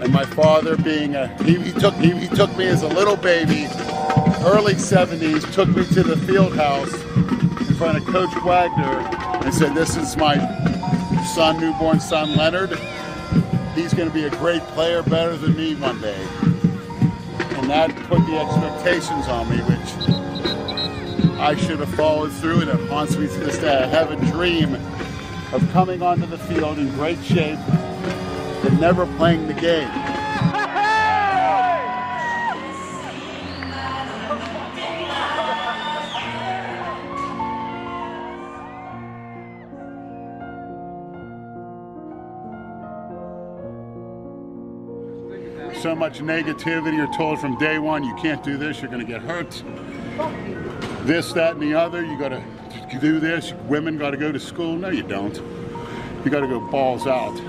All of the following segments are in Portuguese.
And my father being a he, he took he, he took me as a little baby, early 70s, took me to the field house in front of Coach Wagner and said, This is my son, newborn son Leonard. He's gonna be a great player, better than me one day. And that put the expectations on me, which I should have followed through, and it haunts me to this day. I have a dream of coming onto the field in great shape but never playing the game. So much negativity. You're told from day one, you can't do this, you're going to get hurt. This, that, and the other. You got to do this. Women got to go to school. No, you don't. You got to go balls out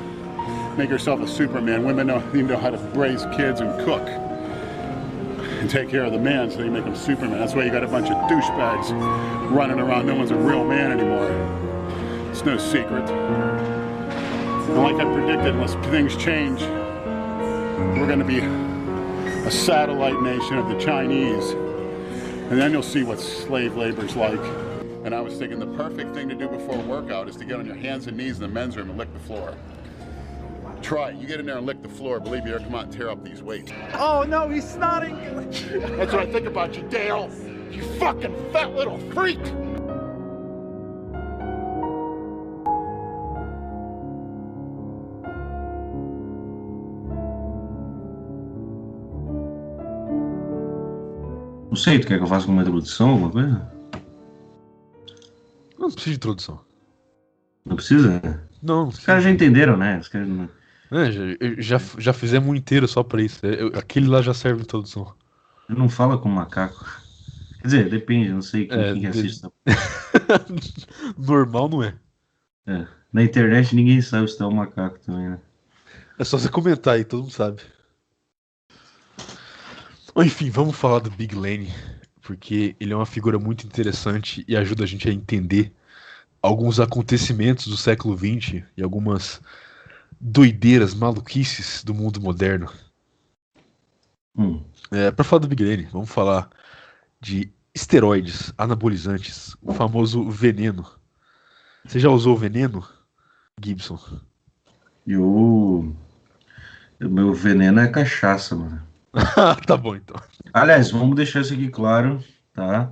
make yourself a Superman. Women know, you know how to raise kids and cook and take care of the man, so you make them Superman. That's why you got a bunch of douchebags running around. No one's a real man anymore. It's no secret. And like I predicted, unless things change, we're going to be a satellite nation of the Chinese. And then you'll see what slave labor's like. And I was thinking the perfect thing to do before a workout is to get on your hands and knees in the men's room and lick the floor. Try it. You get in there and lick the floor. Believe me, they'll come out and tear up these weights. Oh no, he's snotting. That's what I think about you, Dale. You fucking fat little freak. Não sei, tu quer que eu faça uma introdução, alguma coisa? Não precisa de introdução. Não precisa? Não. Os caras já entenderam, né? Os caras não... É, já, já, fizemos um inteiro só pra isso. Eu, aquele lá já serve introdução. Não fala com macaco. Quer dizer, depende, não sei quem, É, quem de- assiste. Normal não é. É. Na internet ninguém sabe se tá um macaco também, né? É só você comentar aí, todo mundo sabe. Enfim, vamos falar do Big Lane, porque ele é uma figura muito interessante e ajuda a gente a entender alguns acontecimentos do século XX e algumas doideiras, maluquices do mundo moderno. Hum. É, para falar do Big Lane, vamos falar de esteroides, anabolizantes, o famoso veneno. Você já usou veneno, Gibson? E o. Meu veneno é cachaça, mano. Tá bom então. Aliás, vamos deixar isso aqui claro, tá?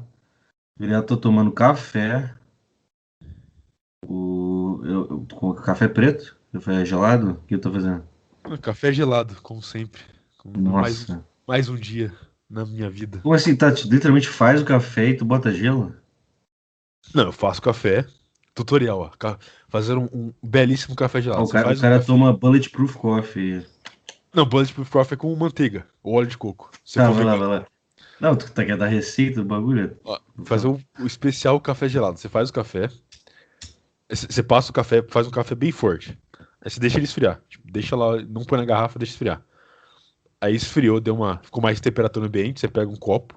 Eu já tô tomando café. O... Eu, eu- com café preto? Café gelado? O que eu tô fazendo? Café gelado, como sempre. Como mais, Nossa. mais um dia na minha vida. Como assim, tá? Tu literalmente faz o café e tu bota gelo? Não, eu faço café. Tutorial, ó. Fazer um, um belíssimo café gelado. Ah, o Você cara, o um cara café- toma bulletproof coffee. Não, Bulletproof Coffee é com manteiga ou óleo de coco. Se Tá, vai lá, vai lá. Não, tu tá quer dar receita do bagulho? Ó, Fazer o, o especial café gelado. Você faz o café. Você você passa o café, faz um café bem forte. Aí você deixa ele esfriar. Tipo, deixa lá, não põe na garrafa, deixa esfriar. Aí esfriou, deu uma. Ficou mais temperatura no ambiente, você pega um copo,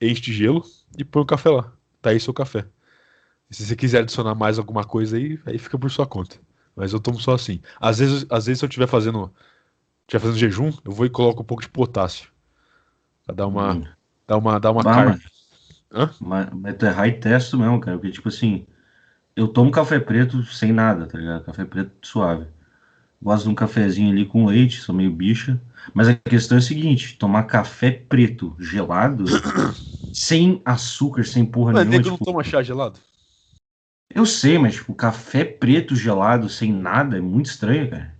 enche de gelo e põe o café lá. Tá aí seu café. E se você quiser adicionar mais alguma coisa aí, aí fica por sua conta. Mas eu tomo só assim. Às vezes, às vezes se eu estiver fazendo. Estiver fazendo jejum, eu vou e coloco um pouco de potássio. Pra dar uma. Hum. Dar uma, dar uma Ah, carne. Mas, mas tu é high test mesmo, cara. Porque, tipo assim, eu tomo café preto sem nada, tá ligado? Café preto suave. Gosto de um cafezinho ali com leite, sou meio bicha. Mas a questão é a seguinte: tomar café preto gelado, sem açúcar, sem porra Mas nenhuma. não tipo, toma chá gelado? Eu sei, mas, tipo, café preto gelado sem nada é muito estranho, cara.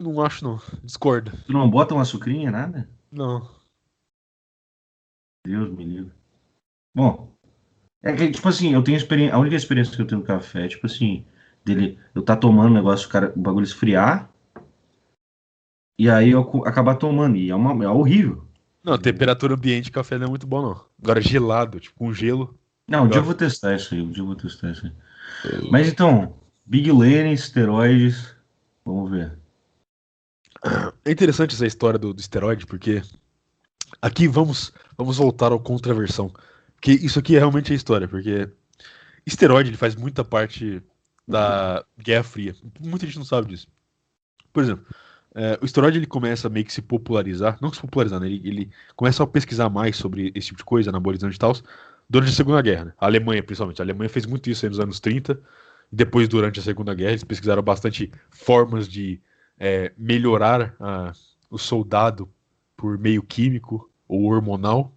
Não acho, não. Discorda. Tu não bota uma açucrinha, nada? Não. Deus me livre. Bom, é que, tipo assim, eu tenho experiência. A única experiência que eu tenho no café é, tipo assim, dele, eu tá tomando o negócio, o, cara, o bagulho esfriar, e aí eu acabar tomando, e é, uma, é horrível. Não, temperatura ambiente de café não é muito bom, não. Agora, gelado, tipo, com gelo. Não, um dia eu vou testar isso aí, um dia eu vou testar isso aí. Mas então, Big Lane, esteroides, vamos ver. É interessante essa história do, do esteroide, porque aqui vamos, vamos voltar ao contraversão. Porque isso aqui é realmente a história, porque esteroide ele faz muita parte da Guerra Fria. Muita gente não sabe disso. Por exemplo, É, o esteroide ele começa a meio que se popularizar, não se popularizar, né? ele, ele começa a pesquisar mais sobre esse tipo de coisa, anabolizante e tal, durante a Segunda Guerra. Né? A Alemanha, principalmente. A Alemanha fez muito isso nos anos 30. E depois, durante a Segunda Guerra, eles pesquisaram bastante formas de é, melhorar a, o soldado por meio químico ou hormonal.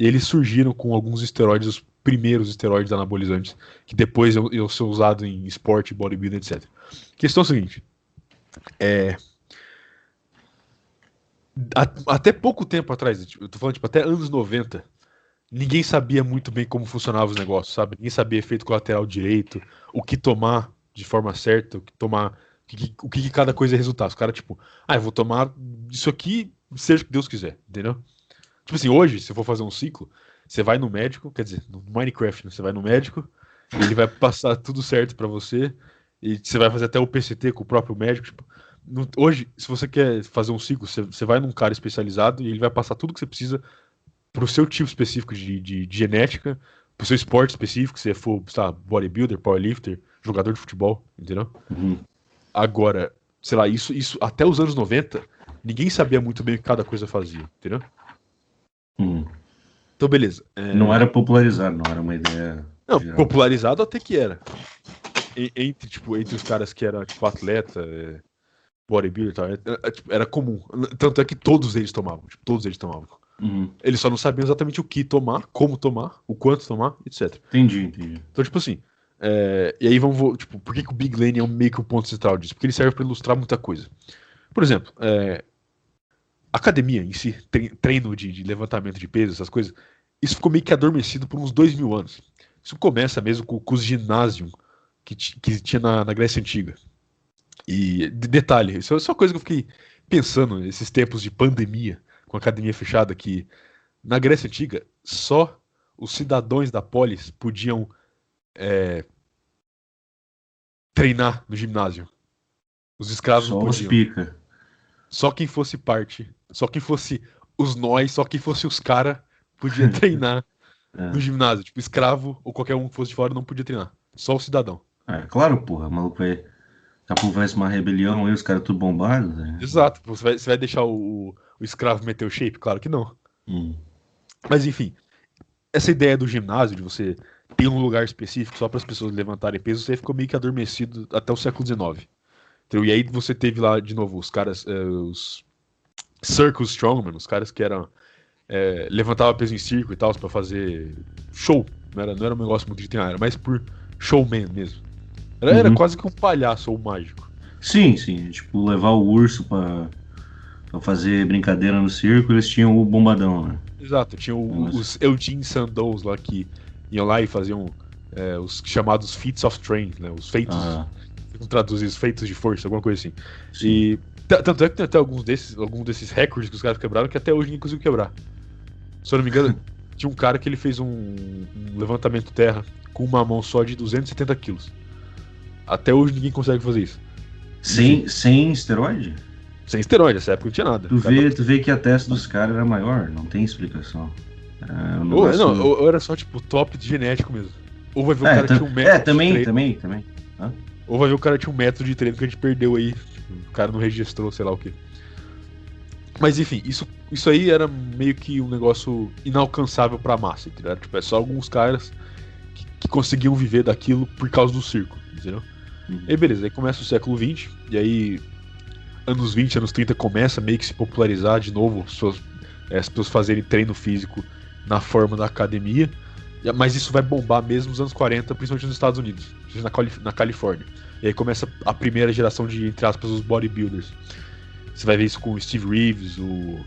E eles surgiram com alguns esteroides, os primeiros esteroides anabolizantes, que depois iam, iam ser usados em esporte, bodybuilding, etc. Questão é seguinte: é, até pouco tempo atrás, eu tô falando tipo, até anos 90, ninguém sabia muito bem como funcionava os negócios, sabe? Ninguém sabia efeito colateral direito, o que tomar de forma certa, o que tomar, o que, o que cada coisa ia resultar. Os caras, tipo, ah, eu vou tomar isso aqui, seja o que Deus quiser, entendeu? Tipo assim, hoje, se eu for fazer um ciclo, você vai no médico, quer dizer, no Minecraft, né? você vai no médico, ele vai passar tudo certo para você, e você vai fazer até o PCT com o próprio médico, tipo, hoje, se você quer fazer um ciclo, você, você vai num cara especializado e ele vai passar tudo que você precisa pro seu tipo específico de, de, de genética, pro seu esporte específico, se for, sabe, bodybuilder, powerlifter, jogador de futebol, entendeu? Uhum. Agora, sei lá, isso, isso até os anos 90, ninguém sabia muito bem o que cada coisa fazia, entendeu? Uhum. Então, beleza. É... Não era popularizado, não era uma ideia. Não, geral. popularizado até que era. entre, tipo, entre os caras que era, tipo, atleta, é, bodybuilder e tal, era, é, tipo, era, comum. Tanto é que todos eles tomavam, tipo, todos eles tomavam. Uhum. Eles só não sabiam exatamente o que tomar, como tomar, o quanto tomar, etc. Entendi, entendi. Então, tipo assim. É... E aí vamos. Tipo, por que, que o Big Lane é meio que o ponto central disso? Porque ele serve para ilustrar muita coisa. Por exemplo, é... academia em si, treino de, de, levantamento de peso, essas coisas, isso ficou meio que adormecido por uns dois mil anos. Isso começa mesmo com, com os ginásios que, que tinha na, na Grécia Antiga. E detalhe, isso é só coisa que eu fiquei pensando nesses tempos de pandemia com a academia fechada que na Grécia Antiga só os cidadãos da polis podiam é, treinar no ginásio. Os escravos só não podiam. Os pica. Só quem fosse parte, só quem fosse os nós, só quem fosse os cara podia treinar é. no ginásio. Tipo, escravo ou qualquer um que fosse de fora não podia treinar. Só o cidadão. É, claro, porra, o maluco vai. Daqui a pouco vai uma rebelião aí, os caras tudo bombados. Né? Exato, você vai, você vai deixar o, o escravo meteu o shape? Claro que não. Hum. Mas enfim, essa ideia do ginásio, de você ter um lugar específico só para as pessoas levantarem peso, você ficou meio que adormecido até o século XIX. E aí você teve lá, de novo, os caras, é, os Circus Strongman, os caras que eram. É, levantava peso em circo e tal, para fazer show. Não era, não era um negócio muito de treinar, era mais por showman mesmo. Era, uhum. era quase que um palhaço ou um mágico. Sim, sim. Tipo, levar o urso pra pra fazer brincadeira no circo, eles tinham o bombadão, né? Exato, tinham Nossa. os Eugene Sandows lá que iam lá e faziam é, os chamados feats of train, né? Os feitos. Ah. Como traduzir os feitos de força, alguma coisa assim. Sim. E tanto é que tem até alguns desses, alguns desses recordes que os caras quebraram que até hoje ninguém conseguiu quebrar. Se eu não me engano, tinha um cara que ele fez um, um levantamento terra com uma mão só de 270 quilos. Até hoje ninguém consegue fazer isso. Sem, sem esteroide? Sem esteroide, nessa época não tinha nada. Tu vê, tu vê que a testa dos caras era maior, não tem explicação. É, um ou, não, ou era só tipo top de genético mesmo. Ou vai ver o é, cara tinha um metro. É, também, também, também. Hã? Ou vai ver o cara tinha um metro de treino que a gente perdeu aí. O cara não registrou, sei lá o que. Mas enfim, isso, isso aí era meio que um negócio inalcançável pra massa, entendeu? Tipo, é só alguns caras que, que conseguiam viver daquilo por causa do circo, entendeu? Uhum. E beleza, aí começa o século XX, e aí anos 20, anos 30 começa meio que se popularizar de novo, suas, é, as pessoas fazerem treino físico na forma da academia. Mas isso vai bombar mesmo nos anos 40, principalmente nos Estados Unidos, na, na Califórnia. E aí começa a primeira geração de, entre aspas, os bodybuilders. Você vai ver isso com o Steve Reeves, o...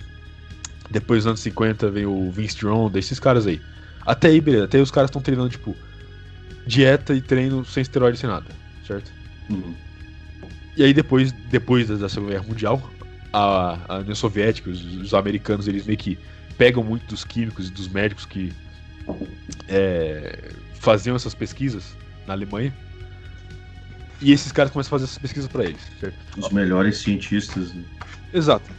depois dos anos 50 vem o Vince Gironda, esses caras aí. Até aí, beleza, até aí os caras estão treinando, tipo, dieta e treino sem esteroide, sem nada, certo? Uhum. E aí depois, depois da Segunda Guerra Mundial, a, a União Soviética, os, os, americanos, eles meio que pegam muito dos químicos e dos médicos que é, faziam essas pesquisas na Alemanha. E esses caras começam a fazer essas pesquisas para eles, certo? Os melhores cientistas. Né? Exato.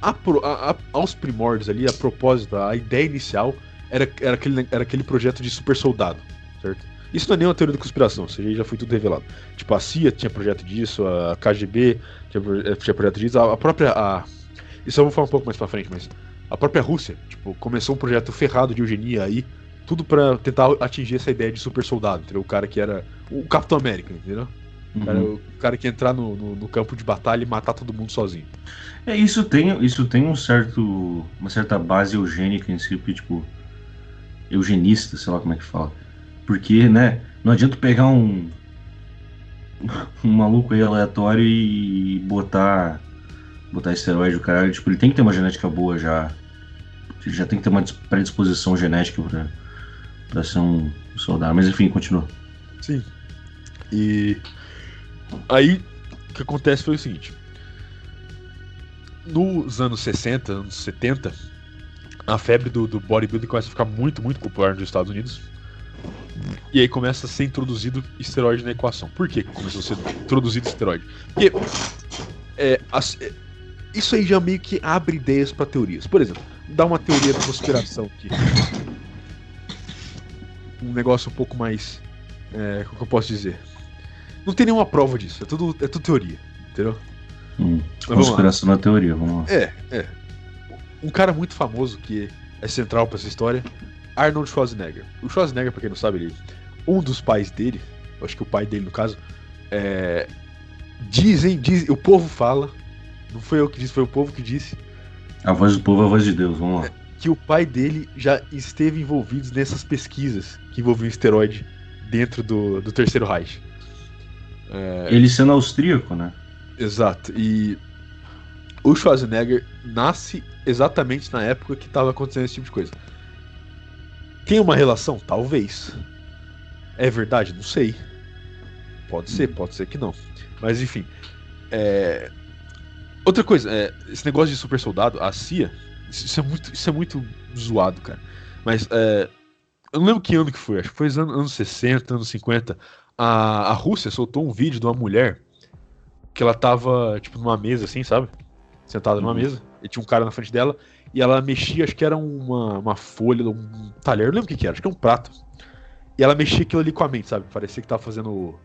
A, a, aos primórdios ali, a propósito, a ideia inicial era, era, aquele, era aquele projeto de super soldado, certo? Isso não é nenhuma teoria da conspiração, isso aí já foi tudo revelado. Tipo, a CIA tinha projeto disso, a KGB tinha, eh, tinha projeto disso, a, a própria. A... Isso eu vou falar um pouco mais pra frente, mas a própria Rússia, tipo, começou um projeto ferrado de eugenia aí, tudo para tentar atingir essa ideia de super soldado, entendeu? O cara que era o Capitão América, entendeu? O cara, Uhum. o cara que entrar no, no, no campo de batalha e matar todo mundo sozinho. É, isso tem, isso tem um certo, uma certa base eugênica em si, porque, tipo, eugenista, sei lá como é que fala. Porque, né, não adianta pegar um, um maluco aí aleatório e botar, botar esteroide, o caralho, tipo, ele tem que ter uma genética boa já. Ele já tem que ter uma dis- predisposição genética pra, pra ser um soldado. Mas enfim, continua. Sim. E aí o que acontece foi o seguinte. Nos anos 60, anos 70, a febre do, do bodybuilding começa a ficar muito, muito popular nos Estados Unidos. E aí começa a ser introduzido esteroide na equação. Por que começou a ser introduzido esteroide? Porque é, as- é, isso aí já meio que abre ideias para teorias. Por exemplo, dá uma teoria da conspiração aqui. Um negócio um pouco mais. É, como que eu posso dizer? Não tem nenhuma prova disso, é tudo, é tudo teoria, entendeu? Hum, conspiração na teoria, vamos lá. É, é. Um cara muito famoso que é central pra essa história, Arnold Schwarzenegger. O Schwarzenegger, pra quem não sabe, ele, um dos pais dele, acho que o pai dele no caso, é, dizem, diz, o povo fala, não foi eu que disse, foi o povo que disse, A voz do povo é a voz de Deus, vamos lá. que o pai dele já esteve envolvido nessas pesquisas que envolviam esteroide dentro do, do terceiro Reich. É, Ele sendo austríaco, né? Exato. E o Schwarzenegger nasce exatamente na época que estava acontecendo esse tipo de coisa. Tem uma relação? Talvez. É verdade? Não sei. Pode ser, pode ser que não. Mas enfim. é, Outra coisa, é, esse negócio de super soldado, a CIA, isso isso é muito, isso é muito zoado, cara. Mas é, eu não lembro que ano que foi, acho que foi nos anos, anos 60, anos 50. A, a Rússia soltou um vídeo de uma mulher que ela tava, tipo, numa mesa assim, sabe? Sentada numa Uhum. mesa, e tinha um cara na frente dela, e ela mexia, acho que era uma, uma folha, um talher, não lembro o que que era, acho que era um prato. E ela mexia aquilo ali com a mente, sabe? Parecia que tava fazendo.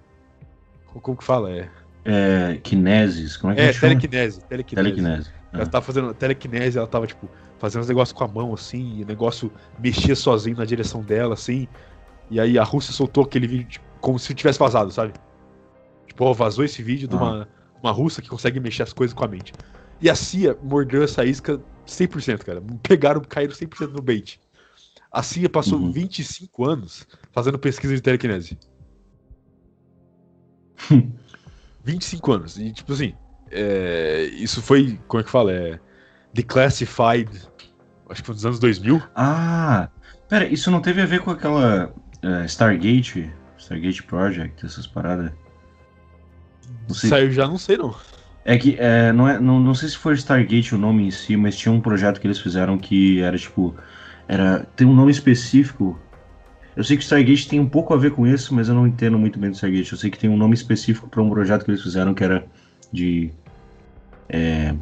Como, que fala? É, É, kinesis, como é que é chama? telequinese. Telequinese. Telequinese. Ela É. tava fazendo telequinese, ela tava, tipo, fazendo os negócios com a mão, assim, e o negócio mexia sozinho na direção dela, assim. E aí a Rússia soltou aquele vídeo tipo, como se tivesse vazado, sabe? Tipo, ó, vazou esse vídeo de uma, uma russa que consegue mexer as coisas com a mente. E a CIA mordeu essa isca 100%, cara. Pegaram, caíram 100% no bait. A CIA passou Uhum. 25 anos fazendo pesquisa de telequinese. 25 anos. E, tipo assim, é, isso foi, como é que fala? É, declassified, acho que foi nos anos 2000. Ah, pera, isso não teve a ver com aquela é, Stargate, Stargate Project, essas paradas? Não sei. Saiu já, não sei não. É que, é, não, é, não, não sei se foi Stargate o nome em si, mas tinha um projeto que eles fizeram que era tipo. Era, tem um nome específico. Eu sei que o Stargate tem um pouco a ver com isso, mas eu não entendo muito bem do Stargate. Eu sei que tem um nome específico para um projeto que eles fizeram que era de. É,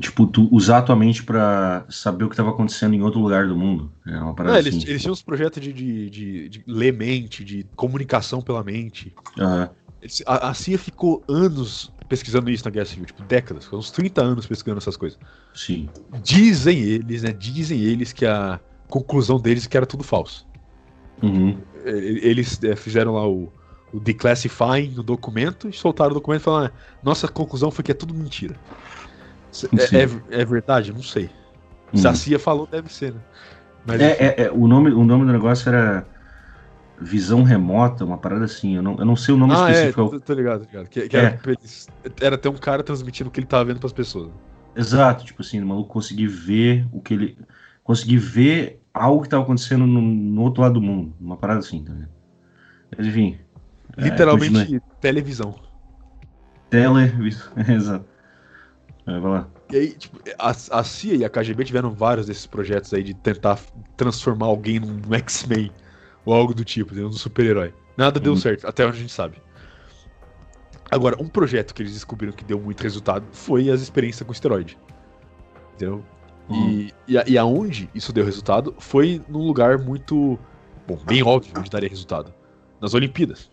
tipo, tu usar a tua mente pra saber o que estava acontecendo em outro lugar do mundo. É uma parada eles, assim. eles tinham uns projetos de, de, de, de ler mente, de comunicação pela mente. Aham. Eles- A, a CIA ficou anos pesquisando isso na Guerra Civil, tipo, décadas, uns 30 anos pesquisando essas coisas. Sim. Dizem eles, né? Dizem eles que a conclusão deles é que era tudo falso. Uhum. Eles é, fizeram lá o, o declassifying no documento e soltaram o documento e falaram: "Ah, nossa conclusão foi que é tudo mentira. É, é- é verdade? Não sei. Se a. CIA falou, deve ser, né? Mas, É, é, é, o, nome, o nome do negócio era Visão Remota, uma parada assim. Eu não, eu não sei o nome ah, é, específico. tô, tô ligado, tô ligado. Que, que É. era, até um cara transmitindo o que ele tava vendo pras pessoas. Exato, tipo assim, o maluco conseguir ver o que ele. Conseguir ver algo que tava acontecendo no, no outro lado do mundo. Uma parada assim, tá ligado? Mas enfim. é, Literalmente continue. televisão. Tele. Exato. É, vai lá. E aí, tipo, a, a CIA e a KGB tiveram vários desses projetos aí de tentar transformar alguém num X-Men ou algo do tipo, num super-herói. Nada deu Uhum. certo, até onde a gente sabe. Agora, um projeto que eles descobriram que deu muito resultado foi as experiências com esteroide. Entendeu? Uhum. E, e, a- e aonde isso deu resultado foi num lugar muito bom, bem óbvio onde daria resultado. Nas Olimpíadas.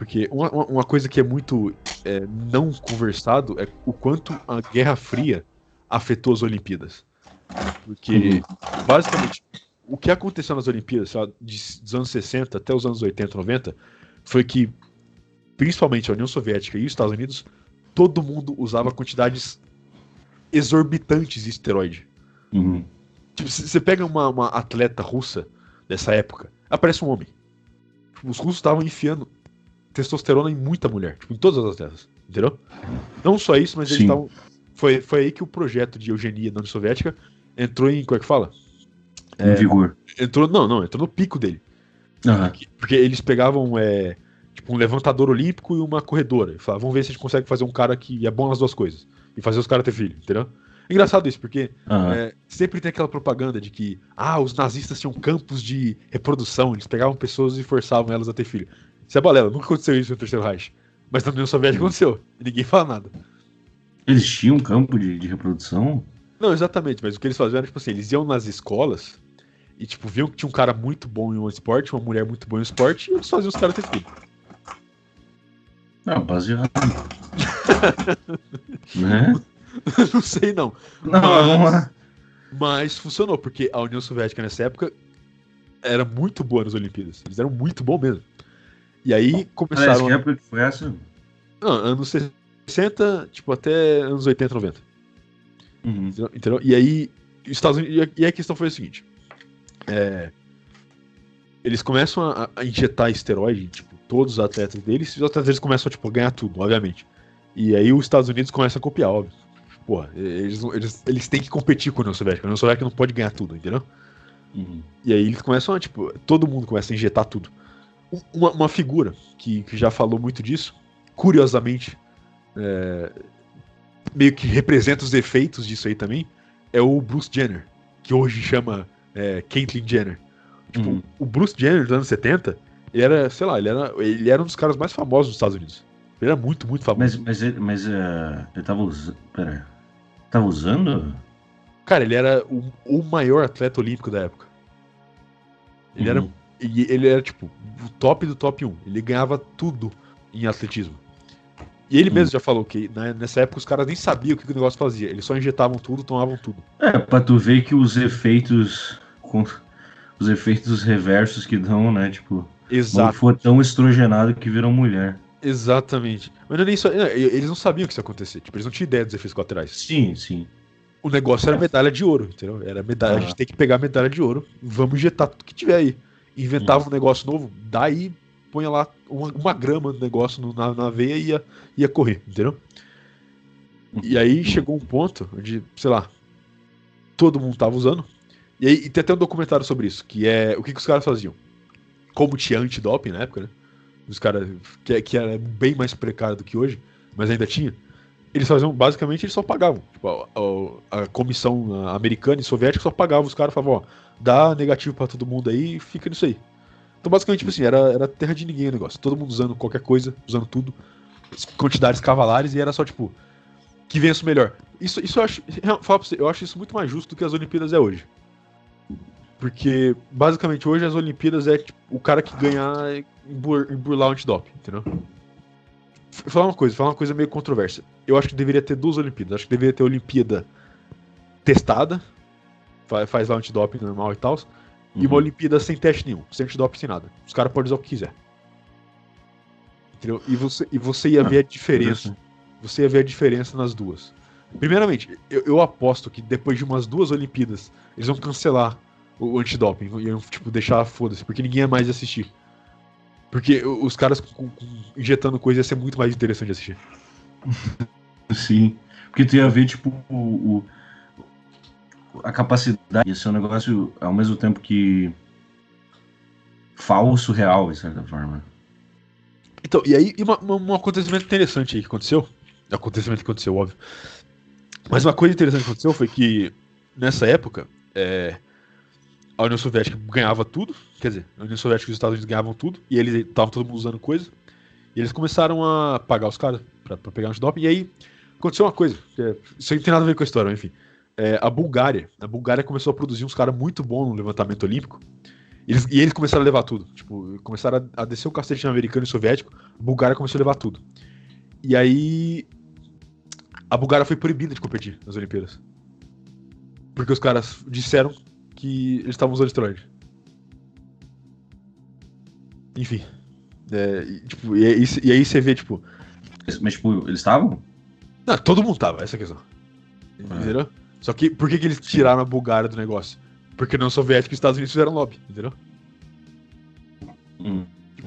Porque uma, uma coisa que é muito é, não conversado é o quanto a Guerra Fria afetou as Olimpíadas. Porque, basicamente, o que aconteceu nas Olimpíadas, lá, dos anos 60 até os anos 80, 90, foi que, principalmente a União Soviética e os Estados Unidos, todo mundo usava quantidades exorbitantes de esteroide. Uhum. Tipo, você pega uma, uma, atleta russa dessa época, aparece um homem. Tipo, os russos estavam enfiando testosterona em muita mulher, tipo, em todas as atletas, entendeu? Não só isso, mas eles estavam. Foi, foi aí que o projeto de eugenia na União Soviética entrou em. Como é que fala? Em é, vigor. Entrou, não, não, entrou no pico dele. Uhum. Porque, eles pegavam é, tipo, um levantador olímpico e uma corredora. E falavam, vamos ver se a gente consegue fazer um cara que é bom nas duas coisas. E fazer os caras ter filho, entendeu? Engraçado isso, porque uhum. é, sempre tem aquela propaganda de que ah, os nazistas tinham campos de reprodução, eles pegavam pessoas e forçavam elas a ter filho. Isso é balela, nunca aconteceu isso no Terceiro Reich. Mas na União Soviética aconteceu, e ninguém fala nada. Eles tinham um campo de, de reprodução? Não, exatamente, mas o que eles faziam era, tipo assim, eles iam nas escolas e, tipo, viam que tinha um cara muito bom em um esporte, uma mulher muito boa em um esporte, e eles faziam os caras ter filho. Não, baseado. né? não sei não. Não, vamos lá. Mas funcionou, porque a União Soviética nessa época era muito boa nas Olimpíadas. Eles eram muito bons mesmo. E aí começaram. Parece que época que foi essa? Não, anos 60, tipo, até anos 80, 90. Uhum. Entendeu? E aí, Estados Unidos. E a questão foi a seguinte: é, eles começam a, a, injetar esteroide, tipo, todos os atletas deles, e os atletas deles começam tipo, a ganhar tudo, obviamente. E aí os Estados Unidos começam a copiar, óbvio. Pô, eles, eles, eles têm que competir com a União Soviética. A União Soviética não pode ganhar tudo, entendeu? Uhum. E aí eles começam a, tipo, todo mundo começa a injetar tudo. Uma, uma figura que, que já falou muito disso, curiosamente, é, meio que representa os efeitos disso aí também, é o Bruce Jenner, que hoje chama é, Caitlyn Jenner. Tipo, uhum. o Bruce Jenner dos anos 70, ele era, sei lá, ele era, ele era um dos caras mais famosos dos Estados Unidos. Ele era muito, muito famoso. Mas, mas, mas uh, ele tava usando. Pera. Tava usando? Cara, ele era o, o maior atleta olímpico da época. Ele uhum. era. Ele era, tipo, o top do top 1. Ele ganhava tudo em atletismo. E ele mesmo hum. já falou que né, nessa época os caras nem sabiam o que o negócio fazia. Eles só injetavam tudo, tomavam tudo. É, pra tu ver que os efeitos. Os efeitos reversos que dão, né? Tipo. Exato. foi tão estrogenado que viram mulher. Exatamente. Mas não é nem só. Eles não sabiam que isso ia acontecer. Tipo, eles não tinham ideia dos efeitos colaterais. Sim, sim. O negócio era medalha de ouro, entendeu? Era medalha. Ah. A gente tem que pegar a medalha de ouro. Vamos injetar tudo que tiver aí. Inventava um negócio novo, daí põe lá uma, uma grama do negócio no, na, na veia e ia, ia correr, entendeu? E aí chegou um ponto onde, sei lá, todo mundo tava usando. E aí e tem até um documentário sobre isso, que é o que, que os caras faziam. Como tinha antidoping na época, né? Os caras, que, que era bem mais precário do que hoje, mas ainda tinha. Eles faziam, basicamente, eles só pagavam. Tipo, a, a, a, comissão americana e soviética só pagava os caras, falavam, ó, dá negativo para todo mundo aí e fica nisso aí. Então, basicamente, tipo assim, era, era terra de ninguém o negócio. Todo mundo usando qualquer coisa, usando tudo, quantidades cavalares, e era só, tipo, que vença o melhor. Isso, isso eu acho. Pra você, eu acho isso muito mais justo do que as Olimpíadas é hoje. Porque, basicamente, hoje as Olimpíadas é tipo, o cara que ganhar embur, emburlar o antidoping, entendeu? Falar uma coisa, falar uma coisa meio controversa. Eu acho que deveria ter duas Olimpíadas. Acho que deveria ter a Olimpíada testada, faz lá o antidoping normal e tal, uhum. e uma uhum. Olimpíada sem teste nenhum, sem antidoping, sem nada. Os caras podem usar o que quiser. Entendeu? E você, e você ia ver a diferença. Você ia ver a diferença nas duas. Primeiramente, eu, eu, aposto que depois de umas duas Olimpíadas, eles vão cancelar o, o antidoping. Iam, tipo, deixar foda-se, porque ninguém ia mais assistir. Porque os caras com, com, injetando coisa ia ser muito mais interessante de assistir. Sim. Porque tu ia ver, tipo, o, o a capacidade. Ia ser um negócio ao mesmo tempo que. falso, real, de certa forma. Então, e aí, uma, uma, um acontecimento interessante aí que aconteceu. Acontecimento que aconteceu, óbvio. Mas uma coisa interessante que aconteceu foi que, nessa época, é, a União Soviética ganhava tudo, quer dizer, a União Soviética e os Estados Unidos ganhavam tudo, e eles estavam todo mundo usando coisa, e eles começaram a pagar os caras pra, pra pegar antidoping, e aí aconteceu uma coisa, é, isso aí não tem nada a ver com a história, enfim. É, a Bulgária, a Bulgária começou a produzir uns caras muito bons no levantamento olímpico, Eles, e eles começaram a levar tudo. Tipo, começaram a, a descer o cacete americano e soviético, a Bulgária começou a levar tudo. E aí. A Bulgária foi proibida de competir nas Olimpíadas. Porque os caras disseram que eles estavam usando esteroide. Enfim. É, e, tipo, e, aí- e aí você vê, tipo. Mas, tipo, eles estavam? Não, todo mundo tava, essa é a questão. Entendeu? Só que por que, que eles tiraram a Bulgária do negócio? Porque a União Soviética e os Estados Unidos fizeram lobby, entendeu? Hum.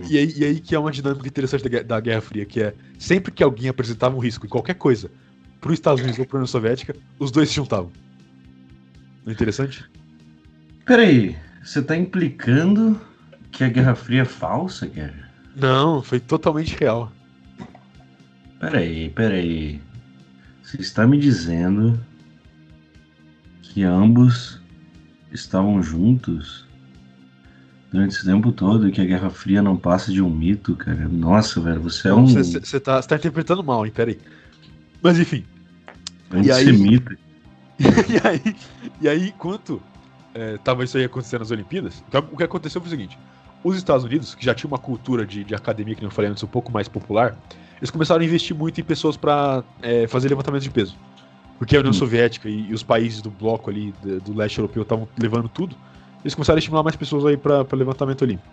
E aí, e aí que é uma dinâmica interessante da, Guerra- da Guerra Fria, que é sempre que alguém apresentava um risco em qualquer coisa pro Estados Unidos ou pra União Soviética, os dois se juntavam. Não é interessante? Peraí, você tá implicando que a Guerra Fria é falsa, cara? Não, foi totalmente real. Peraí, peraí. Você está me dizendo que ambos estavam juntos durante esse tempo todo e que a Guerra Fria não passa de um mito, cara? Nossa, velho, você é um Você tá, tá interpretando mal, hein? Peraí. Mas enfim. e aí- antissemita. e aí, e aí enquanto é, tava isso aí acontecendo nas Olimpíadas, então, o que aconteceu foi o seguinte: os Estados Unidos, que já tinha uma cultura de, de academia, que eu falei antes, um pouco mais popular, eles começaram a investir muito em pessoas para fazer levantamento de peso. Porque a União Hum. Soviética e, e os países do bloco ali, do, do leste europeu, estavam levando tudo, eles começaram a estimular mais pessoas aí para levantamento olímpico.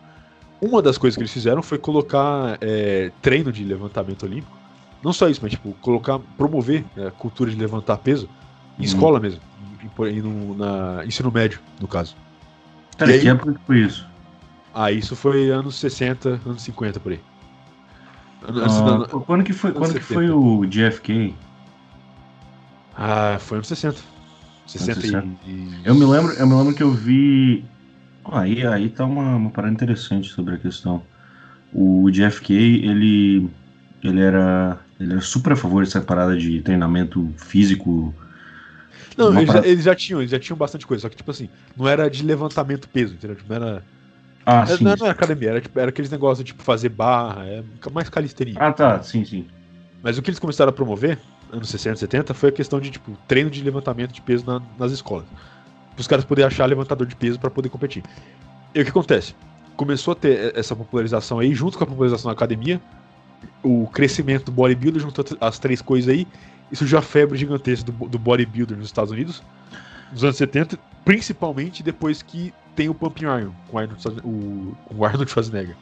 Uma das coisas que eles fizeram foi colocar é, treino de levantamento olímpico. Não só isso, mas tipo, colocar, promover né, a cultura de levantar peso em Hum. escola mesmo. Em, em- no, na ensino médio, no caso. Cara, E aí- que época que foi isso? Ah, isso foi anos 60, anos 50 por aí. Ah, da- quando que foi, quando que 70. foi o JFK? Ah, foi anos 60. 60 e- 60. e. Eu me lembro, eu me lembro que eu vi. Ah, Aí, aí tá uma, uma parada interessante sobre a questão. O JFK, ele, ele era, ele era super a favor dessa parada de treinamento físico. Não, eles, já, parada- eles já tinham, eles já tinham bastante coisa, só que tipo assim, não era de levantamento peso, entendeu? Tipo, não era, Ah, era- sim. não, era, academia, era, tipo, era aqueles negócios de tipo, fazer barra, é mais calistenia. Ah, tá, sim, sim. Mas o que eles começaram a promover, anos 60, 70, foi a questão de, tipo, treino de levantamento de peso na- nas escolas. Para os caras poderem achar levantador de peso para poder competir. E o que acontece? Começou a ter essa popularização aí, junto com a popularização da academia, o crescimento do bodybuilder, juntou as três coisas aí, e surgiu a febre gigantesca do, do bodybuilder nos Estados Unidos, nos anos 70, principalmente depois que tem o Pumping Iron, com o Arnold, Schwarzenegger- o, com Arnold Schwarzenegger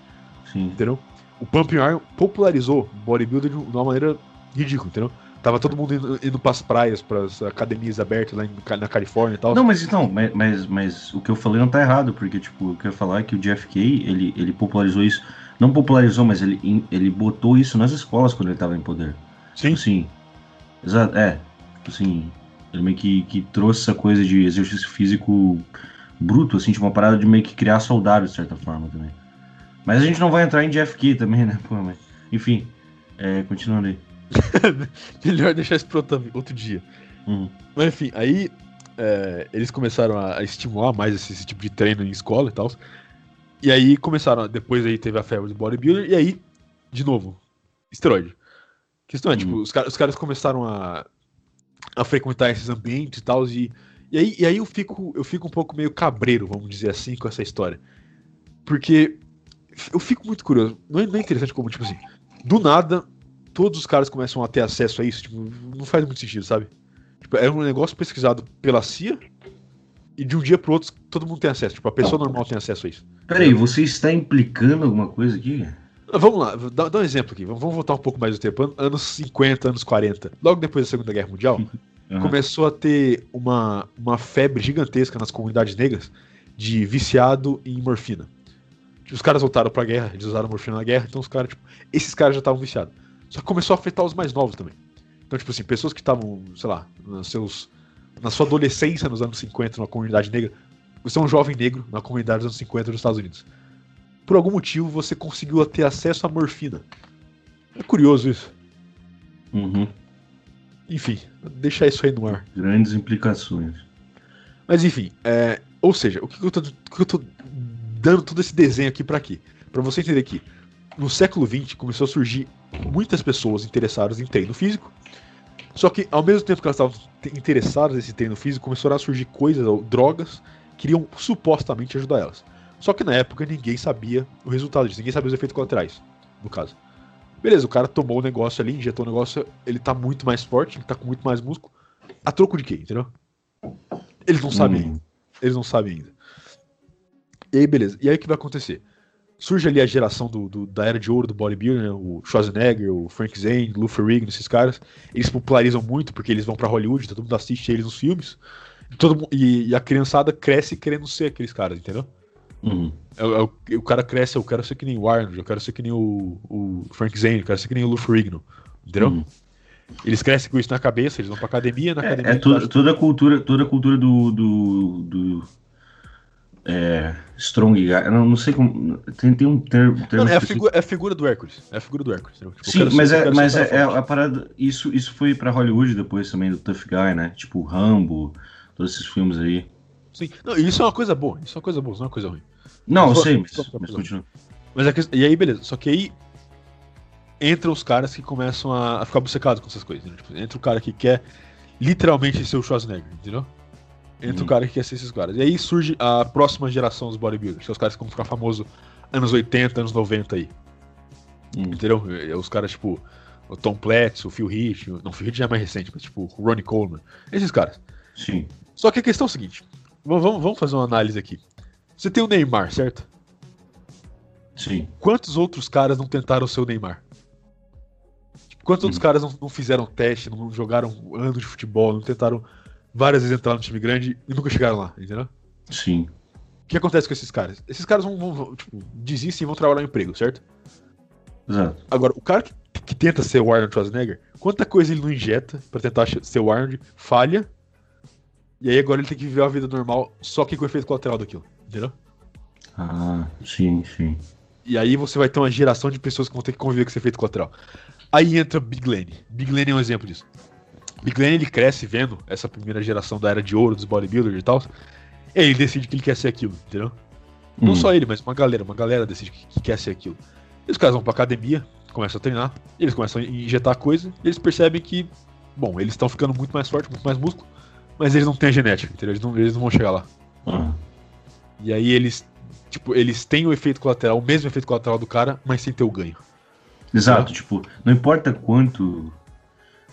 sim. entendeu? O Pumping Iron popularizou o bodybuilder de de uma maneira ridícula, entendeu? Tava todo mundo indo, indo pras praias, pras academias abertas lá em na Califórnia e tal. Não, mas então, mas, mas, mas o que eu falei não tá errado, porque, tipo, o que eu ia falar é que o JFK, ele, ele popularizou isso. Não popularizou, mas ele, ele botou isso nas escolas quando ele tava em poder. Sim. Tipo assim. Exato, é. Tipo assim. Ele meio que, que trouxe essa coisa de exercício físico bruto, assim, tipo uma parada de meio que criar saudável, de certa forma também. Mas a gente não vai entrar em JFK também, né? Pô, mas, enfim, é, continuando aí. Melhor deixar isso pra outro, dia. Uhum. Mas enfim, aí é, eles começaram a, estimular mais esse, esse tipo de treino em escola e tal. E aí começaram, depois aí teve a febre do bodybuilder, e aí, de novo, esteroide. Questão é, Uhum. tipo, os, caras- os caras começaram a, a frequentar esses ambientes e tal, e, e, aí, e aí eu fico, eu fico um pouco meio cabreiro, vamos dizer assim, com essa história. Porque eu fico muito curioso. Não é, não é interessante como, tipo assim, do nada, todos os caras começam a ter acesso a isso, tipo, não faz muito sentido, sabe? Tipo, é um negócio pesquisado pela CIA e de um dia pro outro todo mundo tem acesso. Tipo, a pessoa normal tem acesso a isso. Peraí, você está implicando alguma coisa aqui? Ah, Vamos lá, dá, dá um exemplo aqui. Vamos voltar um pouco mais do tempo. An- Anos 50, anos 40. Logo depois da Segunda Guerra Mundial, Aham. começou a ter uma, uma febre gigantesca nas comunidades negras de viciado em morfina. Os caras voltaram pra guerra, eles usaram morfina na guerra, então os caras, tipo, esses caras já estavam viciados. Só que começou a afetar os mais novos também. Então, tipo assim, pessoas que estavam, sei lá, nos seus, na sua adolescência nos anos 50, numa comunidade negra, você é um jovem negro na comunidade dos anos 50 dos Estados Unidos. Por algum motivo, você conseguiu ter acesso à morfina. É curioso isso. Uhum. Enfim, deixar isso aí no ar. Grandes implicações. Mas enfim, é, ou seja, o que, eu tô, que eu tô dando todo esse desenho aqui pra quê? Pra você entender que no século XX começou a surgir muitas pessoas interessadas em treino físico, só que ao mesmo tempo que elas estavam te- interessadas nesse treino físico, começaram a surgir coisas ou drogas que iriam supostamente ajudar elas. Só que na época ninguém sabia o resultado disso, ninguém sabia os efeitos colaterais, no caso. Beleza, o cara tomou o negócio ali, injetou o negócio, ele tá muito mais forte, ele tá com muito mais músculo. A troco de quê, entendeu? Eles não sabem Hum. ainda. Eles não sabem ainda. E aí, beleza. E aí o que vai acontecer? Surge ali a geração do, do- da era de ouro do bodybuilding, né? o Schwarzenegger, o Frank Zane, o Lou Ferrigno, esses caras. Eles popularizam muito porque eles vão pra Hollywood, todo mundo assiste eles nos filmes. E, todo, e, e a criançada cresce querendo ser aqueles caras, entendeu? Uhum. É, o- é o, cara cresce, eu quero ser que nem o Arnold, eu quero ser que nem o, o Frank Zane, eu quero ser que nem o Lou Ferrigno, entendeu? Uhum. Eles crescem com isso na cabeça, eles vão pra academia, na academia... É, é toda a cultura, toda a cultura do, do, do é, strong guy. Não, não sei como. Tem, tem um termo. termo Mano, é, a figu- é a figura do Hércules. É a figura do Hércules. Tipo, Sim, ser- mas, eu é, mas ser é, é a parada. Isso, isso foi pra Hollywood depois também, do Tough Guy, né? Tipo Rambo, todos esses filmes aí. Sim. Não, isso é uma coisa boa. Isso é uma coisa boa, isso não é uma coisa ruim. Não, eu sei, mas, mas continua. Mas a questão- E aí, beleza. Só que aí entram os caras que começam a, a ficar obcecados com essas coisas. né? Tipo, entra o cara que quer literalmente ser o Schwarzenegger, entendeu? Entra Uhum. o cara que quer ser esses caras. E aí surge a próxima geração dos bodybuilders, que é os caras que vão ficar famosos anos 80, anos 90 aí. Hum. Entendeu? É Os caras, tipo, o Tom Platz, o Phil Heath, o- não, o Phil Heath já é mais recente, mas tipo, o Ronnie Coleman. Esses caras. Sim. Só que a questão é o seguinte: vamos, vamos- fazer uma análise aqui. Você tem o Neymar, certo? Sim. Quantos outros caras não tentaram ser o Neymar? Tipo, Quantos outros Hum. caras não, não fizeram teste, não jogaram um ano de futebol, não tentaram várias vezes entrar no time grande e nunca chegaram lá, entendeu? Sim. O que acontece com esses caras? Esses caras vão, vão- tipo, desistem e vão trabalhar no emprego, certo? Exato. Agora, o cara que, que tenta ser o Arnold Schwarzenegger, quanta coisa ele não injeta pra tentar ser o Arnold, falha, e aí agora ele tem que viver a vida normal, só que com o efeito colateral daquilo, entendeu? Ah, sim, sim. E aí você vai ter uma geração de pessoas que vão ter que conviver com esse efeito colateral. Aí entra Big Lenny. Big Lenny é um exemplo disso. Big Lenny ele cresce vendo essa primeira geração da era de ouro dos bodybuilders e tal. Ele decide que ele quer ser aquilo, entendeu? Não Hum. só ele, mas uma galera, uma galera decide que, que quer ser aquilo. E os caras vão pra academia, começam a treinar, eles começam a injetar coisa, e eles percebem que, bom, eles estão ficando muito mais fortes, muito mais músculo, mas eles não têm a genética, entendeu? Eles não, eles não vão chegar lá. Ah, E aí eles, tipo, eles têm o efeito colateral, o mesmo efeito colateral do cara, mas sem ter o ganho. Exato, tipo, não importa quanto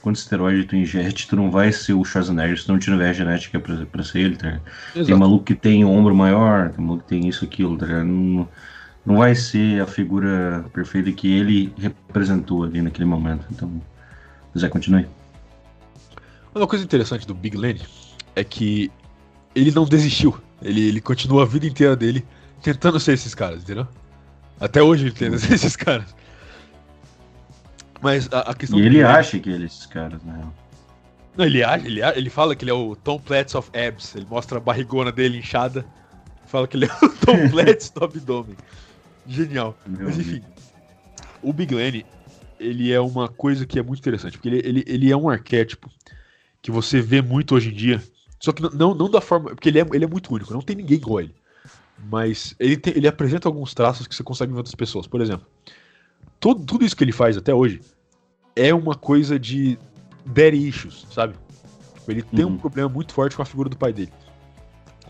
quanto esteroide tu ingeste, tu não vai ser o Schwarzenegger se não tiver a genética pra, pra ser ele, tá ligado? Tem maluco que tem ombro maior, tem maluco que tem isso, aquilo, tá ligado? Não, não vai ser a figura perfeita que ele representou ali naquele momento. Então, Zé, continue. Uma coisa interessante do Big Lenny é que ele não desistiu. Ele, ele continua a vida inteira dele tentando ser esses caras, entendeu? Até hoje ele tenta ser esses caras. Mas a, a questão E ele acha que é esses caras, né? Não, ele, acha, ele, ele fala que ele é o Tom Platz of Abs. Ele mostra a barrigona dele inchada. Fala que ele é o Tom Platz do abdômen. Genial. Meu Mas amigo. enfim, o Big Lenny, ele é uma coisa que é muito interessante, porque ele, ele, ele é um arquétipo que você vê muito hoje em dia, só que não- não, da forma. Porque ele é, ele é muito único, não tem ninguém igual ele. Mas ele, tem- ele apresenta alguns traços que você consegue ver em outras pessoas. Por exemplo, tudo, tudo isso que ele faz até hoje é uma coisa de daddy issues, sabe? Tipo, ele tem um Uhum. problema muito forte com a figura do pai dele.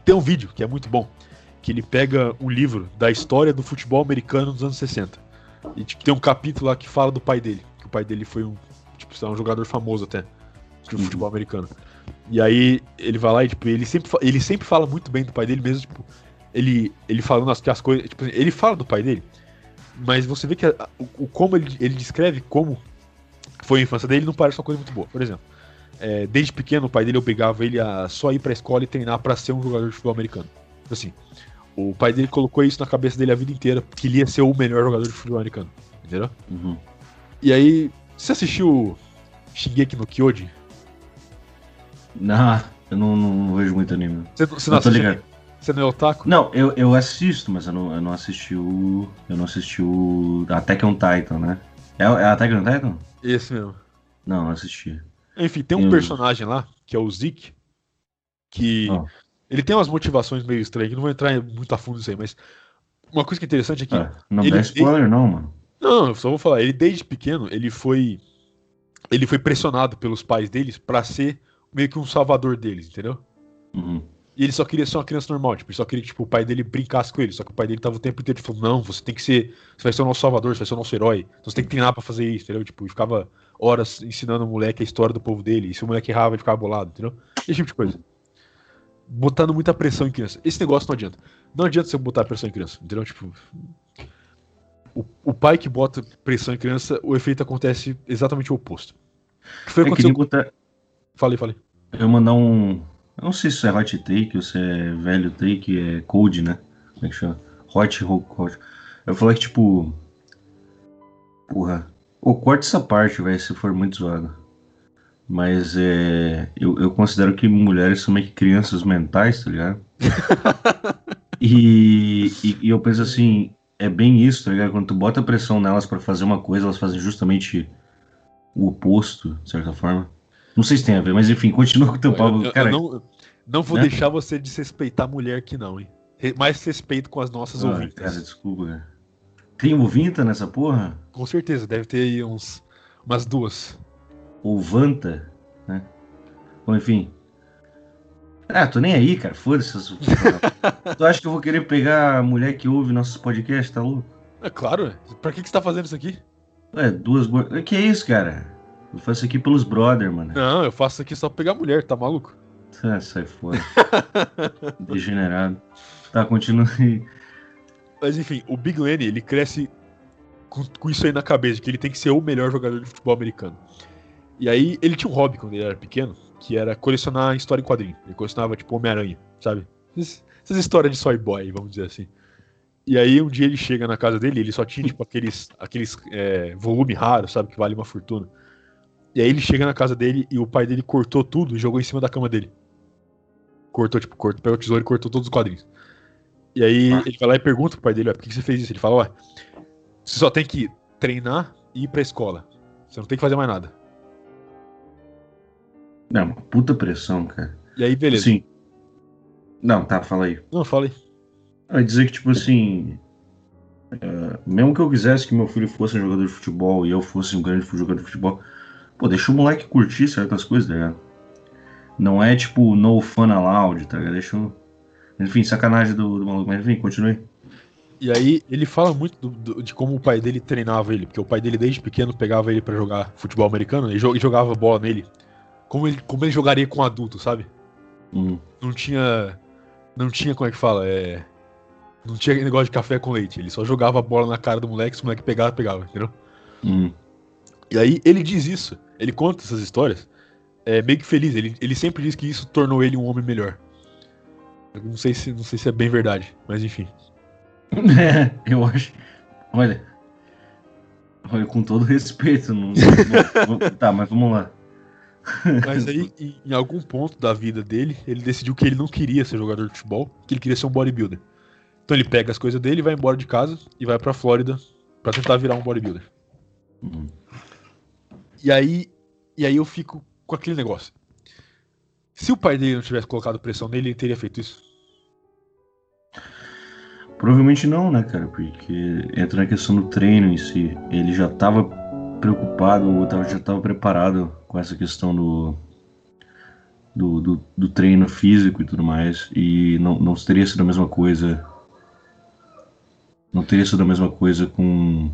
Tem um vídeo que é muito bom, que ele pega um livro da história do futebol americano dos anos 60. E tipo, tem um capítulo lá que fala do pai dele. Que o pai dele foi um, tipo, um jogador famoso até de Uhum. futebol americano. E aí ele vai lá e tipo, ele sempre, ele sempre fala muito bem do pai dele mesmo, tipo, ele, ele falando as, as coisas. Tipo, ele fala do pai dele, mas você vê que a- o como ele, ele descreve como foi a infância dele não parece uma coisa muito boa. Por exemplo, é, desde pequeno o pai dele obrigava ele a só ir pra escola e treinar pra ser um jogador de futebol americano. Assim, o pai dele colocou isso na cabeça dele a vida inteira, que ele ia ser o melhor jogador de futebol americano. Entendeu? Uhum. E aí, você assistiu Shingeki no Kyojin? Não, eu não, não vejo muito anime. Você, você não Não ligado. Você não é otaku? Não, eu, eu assisto, mas eu não, eu não assisti o. Eu não assisti o. Attack on Titan, né? É, é Attack on Titan? Esse mesmo. Não, não assisti. Enfim, tem um Hum. personagem lá, que é o Zeke, que Ah. ele tem umas motivações meio estranhas, que não vou entrar muito a fundo nisso aí, mas uma coisa que é interessante é que. Ah, não ele- dá spoiler, não, mano. Não, eu só vou falar, ele desde pequeno, ele foi. Ele foi pressionado pelos pais deles pra ser meio que um salvador deles, entendeu? Uhum. E ele só queria ser uma criança normal, tipo, ele só queria que tipo, o pai dele brincasse com ele. Só que o pai dele tava o tempo inteiro falando, não, você tem que ser. Você vai ser o nosso salvador, você vai ser o nosso herói. Então você tem que treinar pra fazer isso, entendeu? Tipo, e ficava horas ensinando o moleque a história do povo dele. E se o moleque errava, ele ficava bolado, entendeu? Esse tipo de coisa. Botando muita pressão em criança. Esse negócio não adianta. Não adianta você botar pressão em criança, entendeu? Tipo. O, o pai que bota pressão em criança, o efeito acontece exatamente o oposto. O que foi É que aconteceu... botar, Falei, falei. eu mandar um. Eu não sei se isso é hot take ou se é velho take, é cold, né? Como é que chama? Hot, hot. hot. Eu falei que, tipo. Porra. Ou corta essa parte, velho, se for muito zoado. Mas é. Eu, eu considero que mulheres são meio que crianças mentais, tá ligado? e, e, e eu penso assim, é bem isso, tá ligado? Quando tu bota pressão nelas pra fazer uma coisa, elas fazem justamente o oposto, de certa forma. Não sei se tem a ver, mas enfim, continua com o teu Eu, papo. eu- Cara, eu não, não vou né? deixar você desrespeitar a mulher aqui, não, hein? Mais respeito com as nossas ah, ouvintes. cara, desculpa, cara. Tem ouvinta nessa porra? Com certeza, deve ter aí uns, umas duas. Ou vanta, né? Bom, enfim. Ah, tô nem aí, cara. Foda-se. tu acha que eu vou querer pegar a mulher que ouve nossos podcasts, tá louco? É claro, pra que, que você tá fazendo isso aqui? Ué, duas. Que é isso, cara? Eu faço aqui pelos brother, mano. Não, eu faço isso aqui só pra pegar mulher, tá maluco? Ah, sai fora. Degenerado. Tá, continua aí. Mas enfim, o Big Lenny, ele cresce com, com isso aí na cabeça, que ele tem que ser o melhor jogador de futebol americano. E aí, ele tinha um hobby quando ele era pequeno, que era colecionar história em quadrinho. Ele colecionava, tipo, Homem-Aranha, sabe? Essas, essas histórias de soy boy, vamos dizer assim. E aí, um dia ele chega na casa dele, ele só tinha, tipo, aqueles, aqueles é, volume raro, sabe? Que vale uma fortuna. E aí ele chega na casa dele e o pai dele cortou tudo e jogou em cima da cama dele. Cortou, tipo, cortou, pegou o tesouro e cortou todos os quadrinhos. E aí Ah. ele vai lá e pergunta pro pai dele, "Ué, por que que você fez isso? Ele fala, ué, você só tem que treinar e ir pra escola. Você não tem que fazer mais nada. Não, uma puta pressão, cara. E aí, beleza. Sim. Não, tá, fala aí. Não, fala aí. Vai dizer que, tipo assim. é, mesmo que eu quisesse que meu filho fosse um jogador de futebol e eu fosse um grande jogador de futebol, pô, deixa o moleque curtir certas coisas, tá ligado? Não é tipo no fun allowed, tá ligado? Deixa eu... Enfim, sacanagem do, do maluco, mas enfim, continue. E aí ele fala muito do- do- de como o pai dele treinava ele, porque o pai dele desde pequeno pegava ele pra jogar futebol americano e, e jogava bola nele. Como ele, como ele jogaria com um adulto, sabe? Hum, Não tinha. Não tinha, como é que fala? É. Não tinha negócio de café com leite. Ele só jogava a bola na cara do moleque, se o moleque pegava, pegava, entendeu? hum. E aí ele diz isso, ele conta essas histórias, é meio que feliz. Ele, ele sempre diz que isso tornou ele um homem melhor. Eu não sei se, não sei se é bem verdade, mas enfim. É, eu acho. Olha. Olha, com todo respeito. Não, não- não- tá, mas vamos lá. Mas aí, em, em algum ponto da vida dele, ele decidiu que ele não queria ser jogador de futebol, que ele queria ser um bodybuilder. Então ele pega as coisas dele, vai embora de casa e vai pra Flórida pra tentar virar um bodybuilder. Hum. E aí, e aí eu fico com aquele negócio. Se o pai dele não tivesse colocado pressão nele, ele teria feito isso. Provavelmente não, né, cara? Porque entra na questão do treino em si. Ele já tava preocupado, ou já tava preparado com essa questão do, do, do, do treino físico e tudo mais. E não, não teria sido a mesma coisa. Não teria sido a mesma coisa com.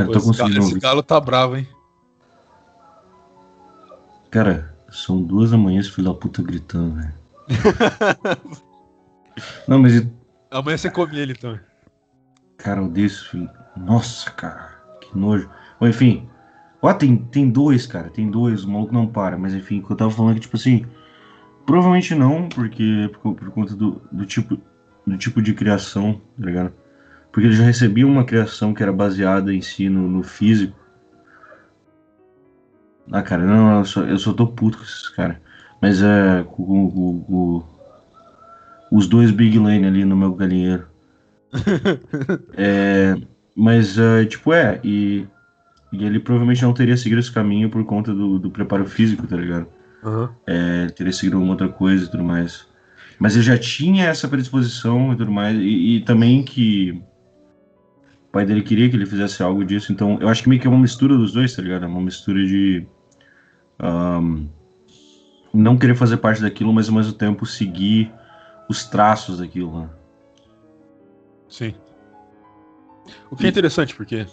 Cara, Pô, tô esse, conseguindo galo, esse ouvir. galo tá bravo, hein? Cara, são duas da manhã esse filho da puta gritando, velho. Não, mas Amanhã você come ele então. Cara, eu odeio esse filme. Nossa, cara, que nojo. Bom, enfim. Ó, tem, tem dois, cara. Tem dois, o maluco não para. Mas enfim, o que eu tava falando é que, tipo assim. Provavelmente não, porque por, por conta do, do, tipo, do tipo de criação, tá ligado? Porque ele já recebia uma criação que era baseada em si no, no físico. Ah, cara, não, eu só, eu só tô puto com esses caras. Mas é. Com, com- com- com os dois Big Lane ali no meu galinheiro. É, mas, é, tipo, é, e, e ele provavelmente não teria seguido esse caminho por conta do, do preparo físico, tá ligado? É, ele teria seguido alguma outra coisa e tudo mais. Mas ele já tinha essa predisposição e tudo mais, e, e também que o pai dele queria que ele fizesse algo disso, então eu acho que meio que é uma mistura dos dois, tá ligado? É uma mistura de. ahn, não querer fazer parte daquilo, mas ao mesmo tempo seguir os traços daquilo, né? Sim. O que é interessante, porque.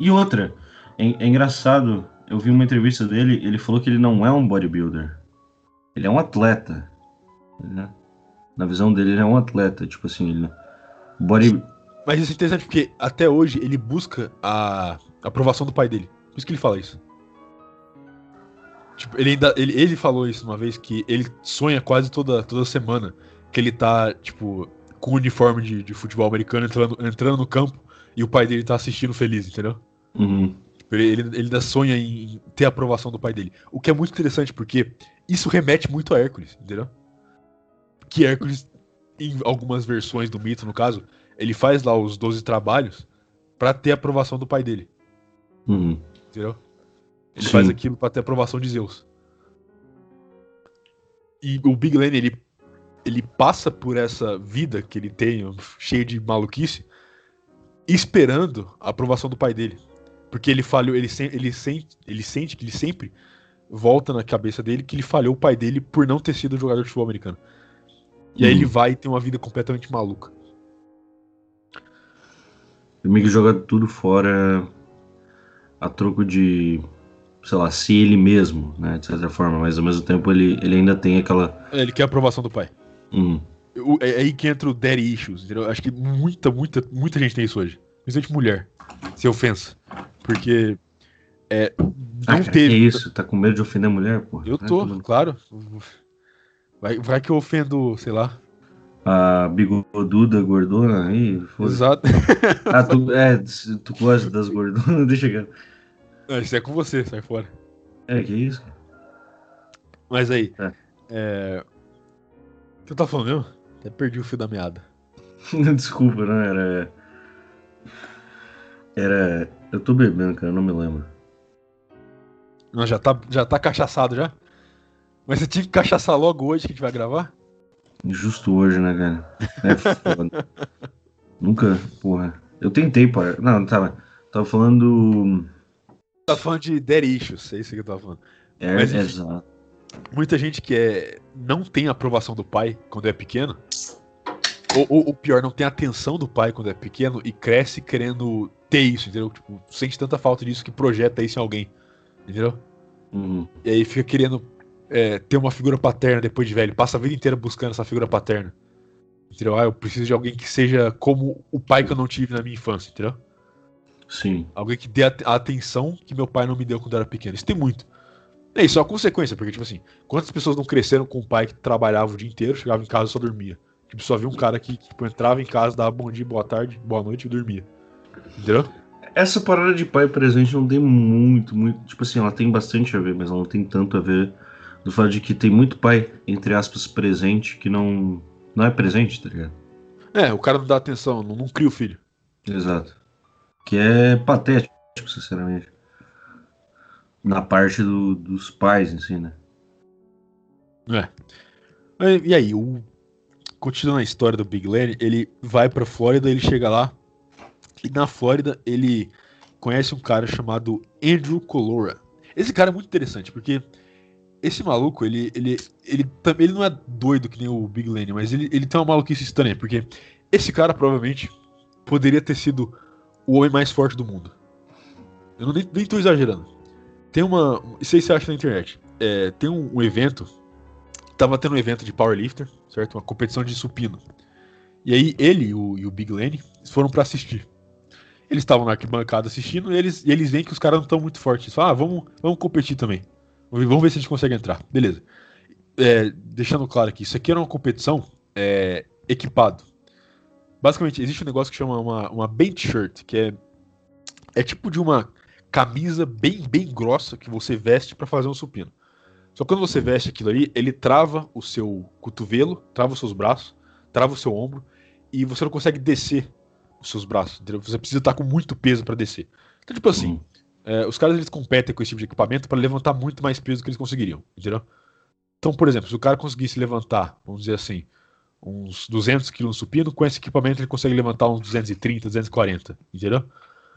E outra, é, é engraçado, eu vi uma entrevista dele, ele falou que ele não é um bodybuilder. Ele é um atleta. Né? Na visão dele, ele é um atleta. Tipo assim, ele. Body. Mas isso é interessante porque até hoje ele busca a aprovação do pai dele. Por isso que ele fala isso. Tipo, ele ainda. Ele, ele falou isso uma vez que ele sonha quase toda, toda semana que ele tá, tipo, com o uniforme de, de futebol americano entrando, entrando no campo e o pai dele tá assistindo feliz, entendeu? Uhum. Tipo, Ele, ele ainda sonha em ter a aprovação do pai dele. O que é muito interessante, porque isso remete muito a Hércules, entendeu? Que Hércules, em algumas versões do mito, no caso, ele faz lá os 12 trabalhos pra ter a aprovação do pai dele, Uhum. entendeu? Ele Sim. faz aquilo pra ter a aprovação de Zeus. E o Big Lane, ele, ele passa por essa vida que ele tem, cheio de maluquice, esperando a aprovação do pai dele. Porque ele falhou, ele, se- ele, sente, ele sente que ele sempre volta na cabeça dele que ele falhou o pai dele por não ter sido jogador de futebol americano. E aí Uhum. ele vai e tem uma vida completamente maluca. Meio que joga tudo fora a troco de, sei lá, ser ele mesmo, né? De certa forma, mas ao mesmo tempo ele, ele ainda tem aquela. Ele quer a aprovação do pai. Hum, O- É é aí que entra o daddy issues, entendeu? Acho que muita, muita, muita gente tem isso hoje. Principalmente mulher. Sem ofensa. Porque. É, não Ah, cara, teve. que isso? Tá com medo de ofender a mulher, pô? Eu tô, claro. Vai, vai que eu ofendo, sei lá. A bigoduda gordona aí, foda-se. Exato. Ah, tu, é, tu gosta das gordonas, deixa eu. Não, Isso é com você, sai fora. É, que isso? Mas aí. É. É. O que eu tava falando mesmo? Até perdi o fio da meada. Desculpa, não era. Era. Eu tô bebendo, cara, não me lembro. Não, já tá, já tá cachaçado já? Mas você tinha que cachaçar logo hoje que a gente vai gravar? Justo hoje, né, cara? É foda. Nunca, porra. Eu tentei parar. Não, tava. Tava falando. Tá falando de daddy issues, é isso que eu tava falando. É, Mas, enfim. exato. muita gente que é, não tem a aprovação do pai quando é pequeno, ou, ou, ou pior, não tem a atenção do pai quando é pequeno e cresce querendo ter isso, entendeu? Tipo, sente tanta falta disso que projeta isso em alguém, entendeu? Uhum. E aí fica querendo é, ter uma figura paterna depois de velho, passa a vida inteira buscando essa figura paterna. Entendeu? Ah, eu preciso de alguém que seja como o pai que eu não tive na minha infância, entendeu? Sim. Alguém que dê a a atenção que meu pai não me deu quando eu era pequeno. Isso tem muito. É isso, é uma consequência, porque, tipo assim, quantas pessoas não cresceram com um pai que trabalhava o dia inteiro, chegava em casa e só dormia? Tipo, só via um cara que tipo, entrava em casa, dava bom dia, boa tarde, boa noite e dormia. Entendeu? Essa parada de pai presente não tem muito, muito. Tipo assim, ela tem bastante a ver, mas ela não tem tanto a ver do fato de que tem muito pai, entre aspas, presente que não. Não é presente, tá ligado? É, o cara não dá atenção, não, não cria o filho. Exato. Que é patético, sinceramente. Na parte do- dos pais em si, né? É. E, aí, o... continuando a história do Big Lenny, ele vai pra Flórida, ele chega lá, e na Flórida ele conhece um cara chamado Andrew Colora. Esse cara é muito interessante, porque esse maluco, ele, ele, ele, também ele não é doido que nem o Big Lenny, mas ele, ele tem uma maluquice estranha, porque esse cara provavelmente poderia ter sido o homem mais forte do mundo. Eu não, nem, nem tô exagerando. Tem uma. Isso aí você acha na internet. É, tem um, um evento. Tava tendo um evento de powerlifter, certo? Uma competição de supino. E aí ele o, e o Big Lenny foram pra assistir. Eles estavam na arquibancada assistindo e eles, e eles veem que os caras não estão muito fortes. Eles falam, ah, vamos, vamos competir também. Vamos ver- se a gente consegue entrar. Beleza. É, deixando claro aqui, isso aqui era uma competição é, equipado. Basicamente, existe um negócio que chama uma, uma bench shirt, que é, é tipo de uma camisa bem, bem grossa que você veste pra fazer um supino. Só que quando você veste aquilo ali, ele trava o seu cotovelo, trava os seus braços, trava o seu ombro e você não consegue descer os seus braços. entendeu? Você precisa estar com muito peso pra descer. Então, tipo assim, Uhum. É, os caras eles competem com esse tipo de equipamento para levantar muito mais peso do que eles conseguiriam, entendeu? Então, por exemplo, se o cara conseguisse levantar, vamos dizer assim, uns 200 quilos no supino, com esse equipamento ele consegue levantar uns 230, 240, entendeu?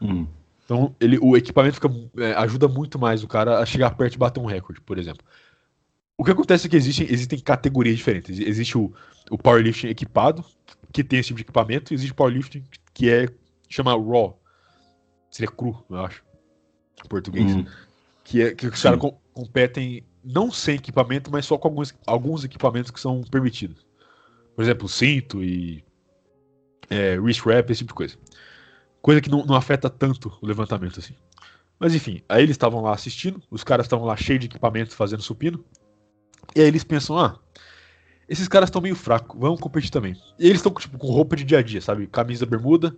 Uhum. Então, ele, o equipamento fica, é, ajuda muito mais o cara a chegar perto e bater um recorde, por exemplo. O que acontece é que existem, existem categorias diferentes. Existe o, o powerlifting equipado, que tem esse tipo de equipamento, e existe o powerlifting que é chama raw. Seria cru, eu acho. Português. Uhum. Que é que os caras com- competem não sem equipamento, mas só com alguns, alguns equipamentos que são permitidos. Por exemplo, cinto e é, wrist wrap, esse tipo de coisa. Coisa que não, não afeta tanto o levantamento assim. Mas enfim, aí eles estavam lá assistindo, os caras estavam lá cheios de equipamento fazendo supino. E aí eles pensam, ah, esses caras estão meio fracos, vamos competir também. E eles estão tipo, com roupa de dia a dia, sabe? Camisa, bermuda,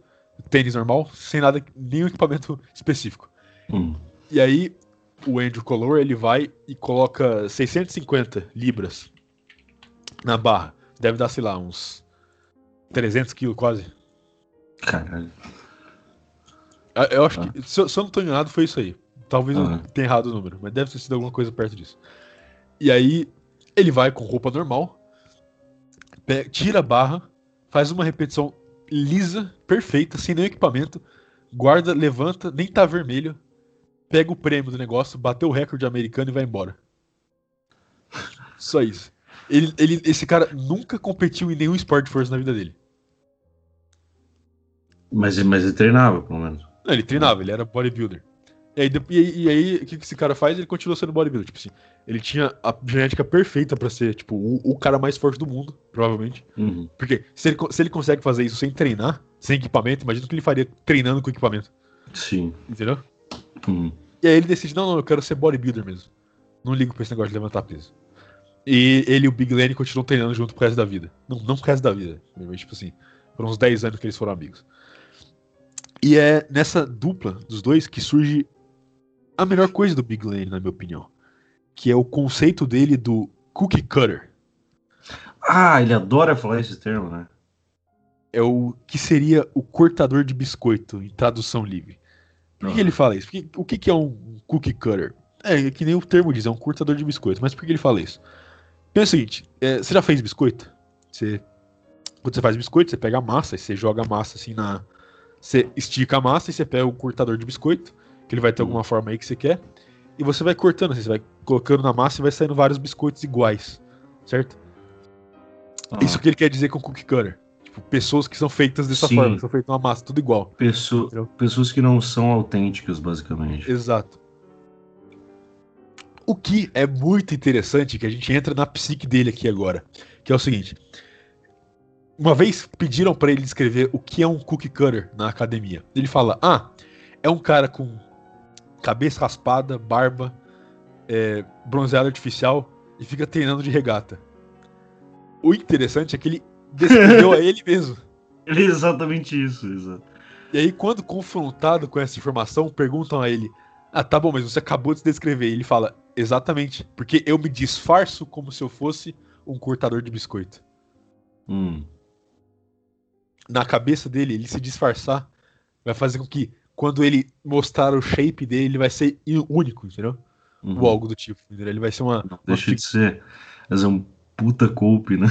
tênis normal, sem nada, nenhum equipamento específico. Uhum. E aí o Andrew Color ele vai e coloca 650 libras na barra. Deve dar, sei lá, uns 300 quilos quase. Caralho. Ah, Eu acho que, se eu, se eu não tô enganado, foi isso aí. Talvez eu Aham. tenha errado o número, mas deve ter sido alguma coisa perto disso. E aí ele vai com roupa normal, tira a barra, faz uma repetição lisa, perfeita, sem nenhum equipamento, guarda, levanta, nem tá vermelho, pega o prêmio do negócio, bateu o recorde americano e vai embora. Só isso. Ele, ele, esse cara nunca competiu em nenhum esporte de força na vida dele. Mas, mas ele treinava, pelo menos. Não, ele treinava, ele era bodybuilder. E aí, e e aí, o que esse cara faz? Ele continua sendo bodybuilder. Tipo assim, ele tinha a genética perfeita pra ser, tipo, o, o cara mais forte do mundo, provavelmente. Uhum. Porque se ele, se ele consegue fazer isso sem treinar, sem equipamento, imagina o que ele faria treinando com equipamento. Sim. Entendeu? Uhum. E aí ele decide, não, não, eu quero ser bodybuilder mesmo. Não ligo pra esse negócio de levantar peso. E ele e o Big Lenny continuam treinando junto pro resto da vida. Não, não pro resto da vida. Mas, tipo assim, foram uns 10 anos que eles foram amigos. E é nessa dupla dos dois que surge a melhor coisa do Big Lenny, na minha opinião. Que é o conceito dele do cookie cutter. Ah, ele adora falar esse termo, né? É o que seria o cortador de biscoito, em tradução livre. Por que, que ele fala isso? Porque- o que, que é um cookie cutter? É, que nem o termo diz, é um cortador de biscoito. Mas por que ele fala isso? Pensa o seguinte, é, você já fez biscoito? Você, quando você faz biscoito, você pega a massa e você joga a massa assim na... Você estica a massa e você pega o cortador de biscoito, que ele vai ter Hum. alguma forma aí que você quer, e você vai cortando, assim, você vai colocando na massa e vai saindo vários biscoitos iguais, certo? Ah, Isso que ele quer dizer com cookie cutter. Tipo, pessoas que são feitas dessa Sim. forma, que são feitas uma massa, tudo igual. Pesso- Entendeu? pessoas que não são autênticas, basicamente. Exato. O que é muito interessante, que a gente entra na psique dele aqui agora, que é o seguinte. Uma vez pediram pra ele descrever o que é um cookie cutter na academia. Ele fala: Ah, é um cara com cabeça raspada, barba, é, bronzeado artificial e fica treinando de regata. O interessante é que ele descreveu a ele mesmo. Ele é exatamente isso, exato. E aí, quando confrontado com essa informação, perguntam a ele: Ah, tá bom, mas você acabou de se descrever. E ele fala: Exatamente, porque eu me disfarço como se eu fosse um cortador de biscoito. Hum. Na cabeça dele, ele se disfarçar vai fazer com que, quando ele mostrar o shape dele, ele vai ser único, entendeu? Uhum. Ou algo do tipo, entendeu? Ele vai ser uma. Não uma deixa de ser. Mas é um puta coupe, né?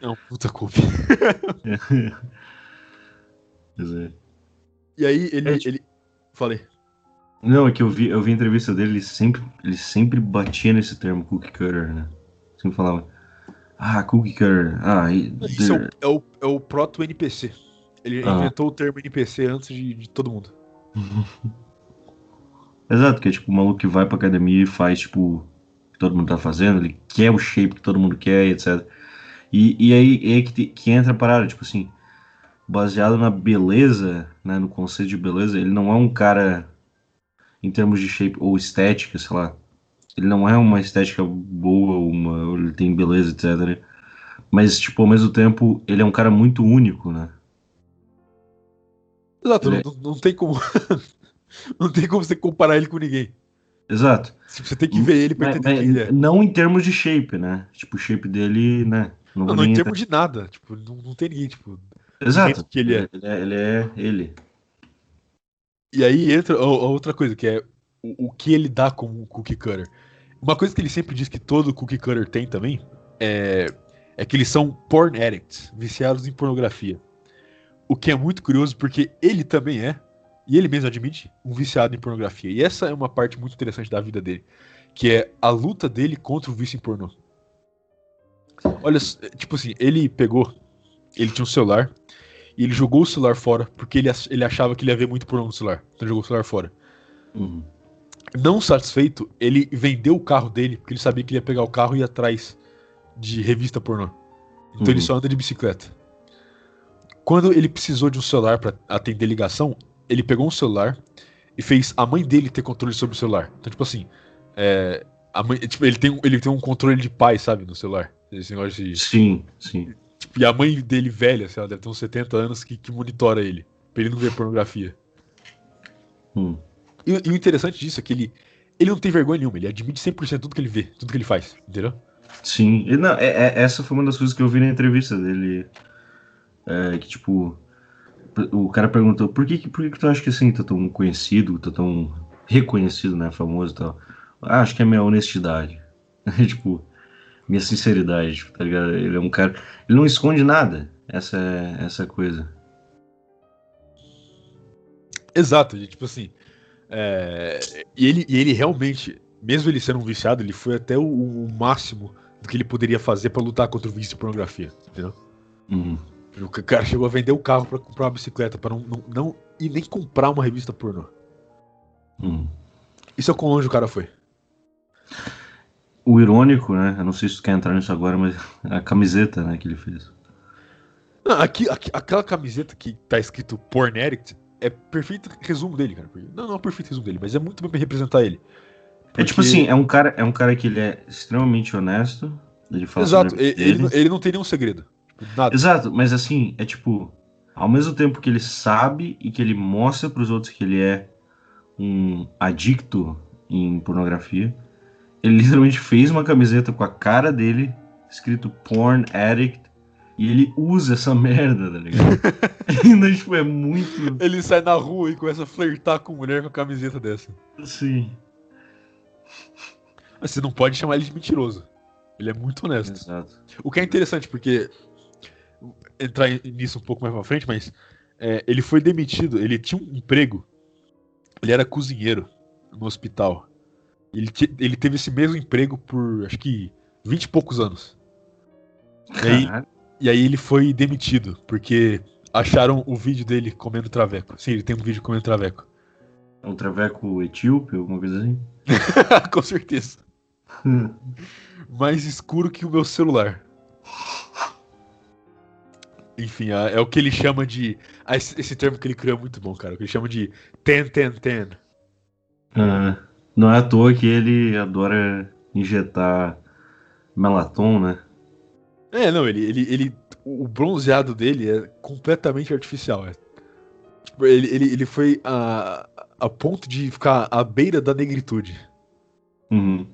Não, puta culpa. Pois é. E aí, ele. É, tipo- ele... Falei. Não, é que eu vi, eu vi a entrevista dele, ele sempre, ele sempre batia nesse termo cookie cutter, né? Sempre falava, ah, cookie cutter, ah, e- Isso é o, é o, é o proto-NPC. Ele Ah. inventou o termo NPC antes de, de todo mundo. Exato, que é tipo o maluco que vai pra academia e faz, tipo, que todo mundo tá fazendo, ele quer o shape que todo mundo quer, etc. E, e aí, é que, te- que entra a parada, tipo assim, baseado na beleza, né, no conceito de beleza, ele não é um cara, em termos de shape ou estética, sei lá, ele não é uma estética boa, uma, ele tem beleza, etc. Mas, tipo, ao mesmo tempo, ele é um cara muito único, né? Exato, Ele- não, não tem como. não tem como você comparar ele com ninguém. Exato. Você tem que ver ele pra entender mas quem ele é. Não em termos de shape, né? Tipo, o shape dele, né? Não, Não, não em termos de nada. Tipo, não, não tem ninguém, tipo. Exato. que ele é. Ele é ele. É ele. E aí entra a, a outra coisa, que é o, o que ele dá como cookie cutter. Uma coisa que ele sempre diz que todo cookie cutter tem também é, é que eles são porn addicts, viciados em pornografia. O que é muito curioso porque ele também é, e ele mesmo admite, um viciado em pornografia. E essa é uma parte muito interessante da vida dele, que é a luta dele contra o vício em pornô. Olha, tipo assim, ele pegou, ele tinha um celular, e ele jogou o celular fora, porque ele, ele achava que ele ia ver muito pornô no celular. Então ele jogou o celular fora. Uhum. Não satisfeito, ele vendeu o carro dele, porque ele sabia que ele ia pegar o carro e ir atrás de revista pornô. Então Uhum. ele só anda de bicicleta. Quando ele precisou de um celular pra atender ligação, ele pegou um celular e fez a mãe dele ter controle sobre o celular. Então, tipo assim, é, mãe, tipo, ele, tem, um- ele tem um controle de pai, sabe, no celular. Esse negócio de, Sim, sim. tipo, e a mãe dele velha, sei lá, deve ter uns 70 anos, que, que monitora ele. Pra ele não ver pornografia. Hum. E, e o interessante disso é que ele, ele não tem vergonha nenhuma, ele admite 100% tudo que ele vê, tudo que ele faz, entendeu? Sim, e não, é- é- essa foi uma das coisas que eu vi na entrevista dele. É, que tipo, o cara perguntou por que, por que, que tu acha que assim, tá tão conhecido, tá tão reconhecido, né, famoso e tal. Ah, acho que é minha honestidade. tipo, minha sinceridade, tipo, tá ligado? Ele é um cara, ele não esconde nada. Essa é essa é coisa. Exato, e, tipo assim. é, e, ele, e ele realmente, mesmo ele sendo um viciado, ele foi até o, o máximo do que ele poderia fazer pra lutar contra o vício de pornografia, entendeu? Uhum. O cara chegou a vender o carro pra comprar uma bicicleta, pra não, não, não e nem comprar uma revista pornô. Uhum. Isso é o quão longe o cara foi. O irônico, né? Eu não sei se tu quer entrar nisso agora, mas a camiseta, né, que ele fez. Não, aqui, aqui- aquela camiseta que tá escrito Porn Addict é perfeito resumo dele, cara. Não, não é um perfeito resumo dele, mas é muito bem pra representar ele. É tipo Porque- assim, é um cara, é um cara que ele é extremamente honesto. Ele fala Exato, ele, ele não tem nenhum segredo. Nada. Exato, mas assim, é tipo, ao mesmo tempo que ele sabe e que ele mostra pros outros que ele é um adicto em pornografia, ele literalmente fez uma camiseta com a cara dele, escrito Porn Addict, e ele usa essa merda, tá ligado? Ainda, tipo, é muito. Ele sai na rua e começa a flertar com mulher com a camiseta dessa. Assim. Mas você não pode chamar ele de mentiroso. Ele é muito honesto. Exato. O que é interessante, porque. Entrar nisso um pouco mais pra frente, mas. é, ele foi demitido, ele tinha um emprego. Ele era cozinheiro no hospital. Ele, te- ele teve esse mesmo emprego por acho que 20 e poucos anos. E aí, e aí ele foi demitido, porque acharam o vídeo dele comendo traveco. Sim, ele tem um vídeo comendo traveco. É um traveco etíope, alguma coisa assim? Com certeza. mais escuro que o meu celular. Enfim, é, é o que ele chama de. ah, esse, termo que ele criou é muito bom, cara. O que ele chama de ten, ten, ten. Ah, não é à toa que ele adora injetar melaton, né? É, não, ele, ele, ele. O bronzeado dele é completamente artificial. É. Tipo, ele, ele, ele foi a, a ponto de ficar à beira da negritude. Uhum.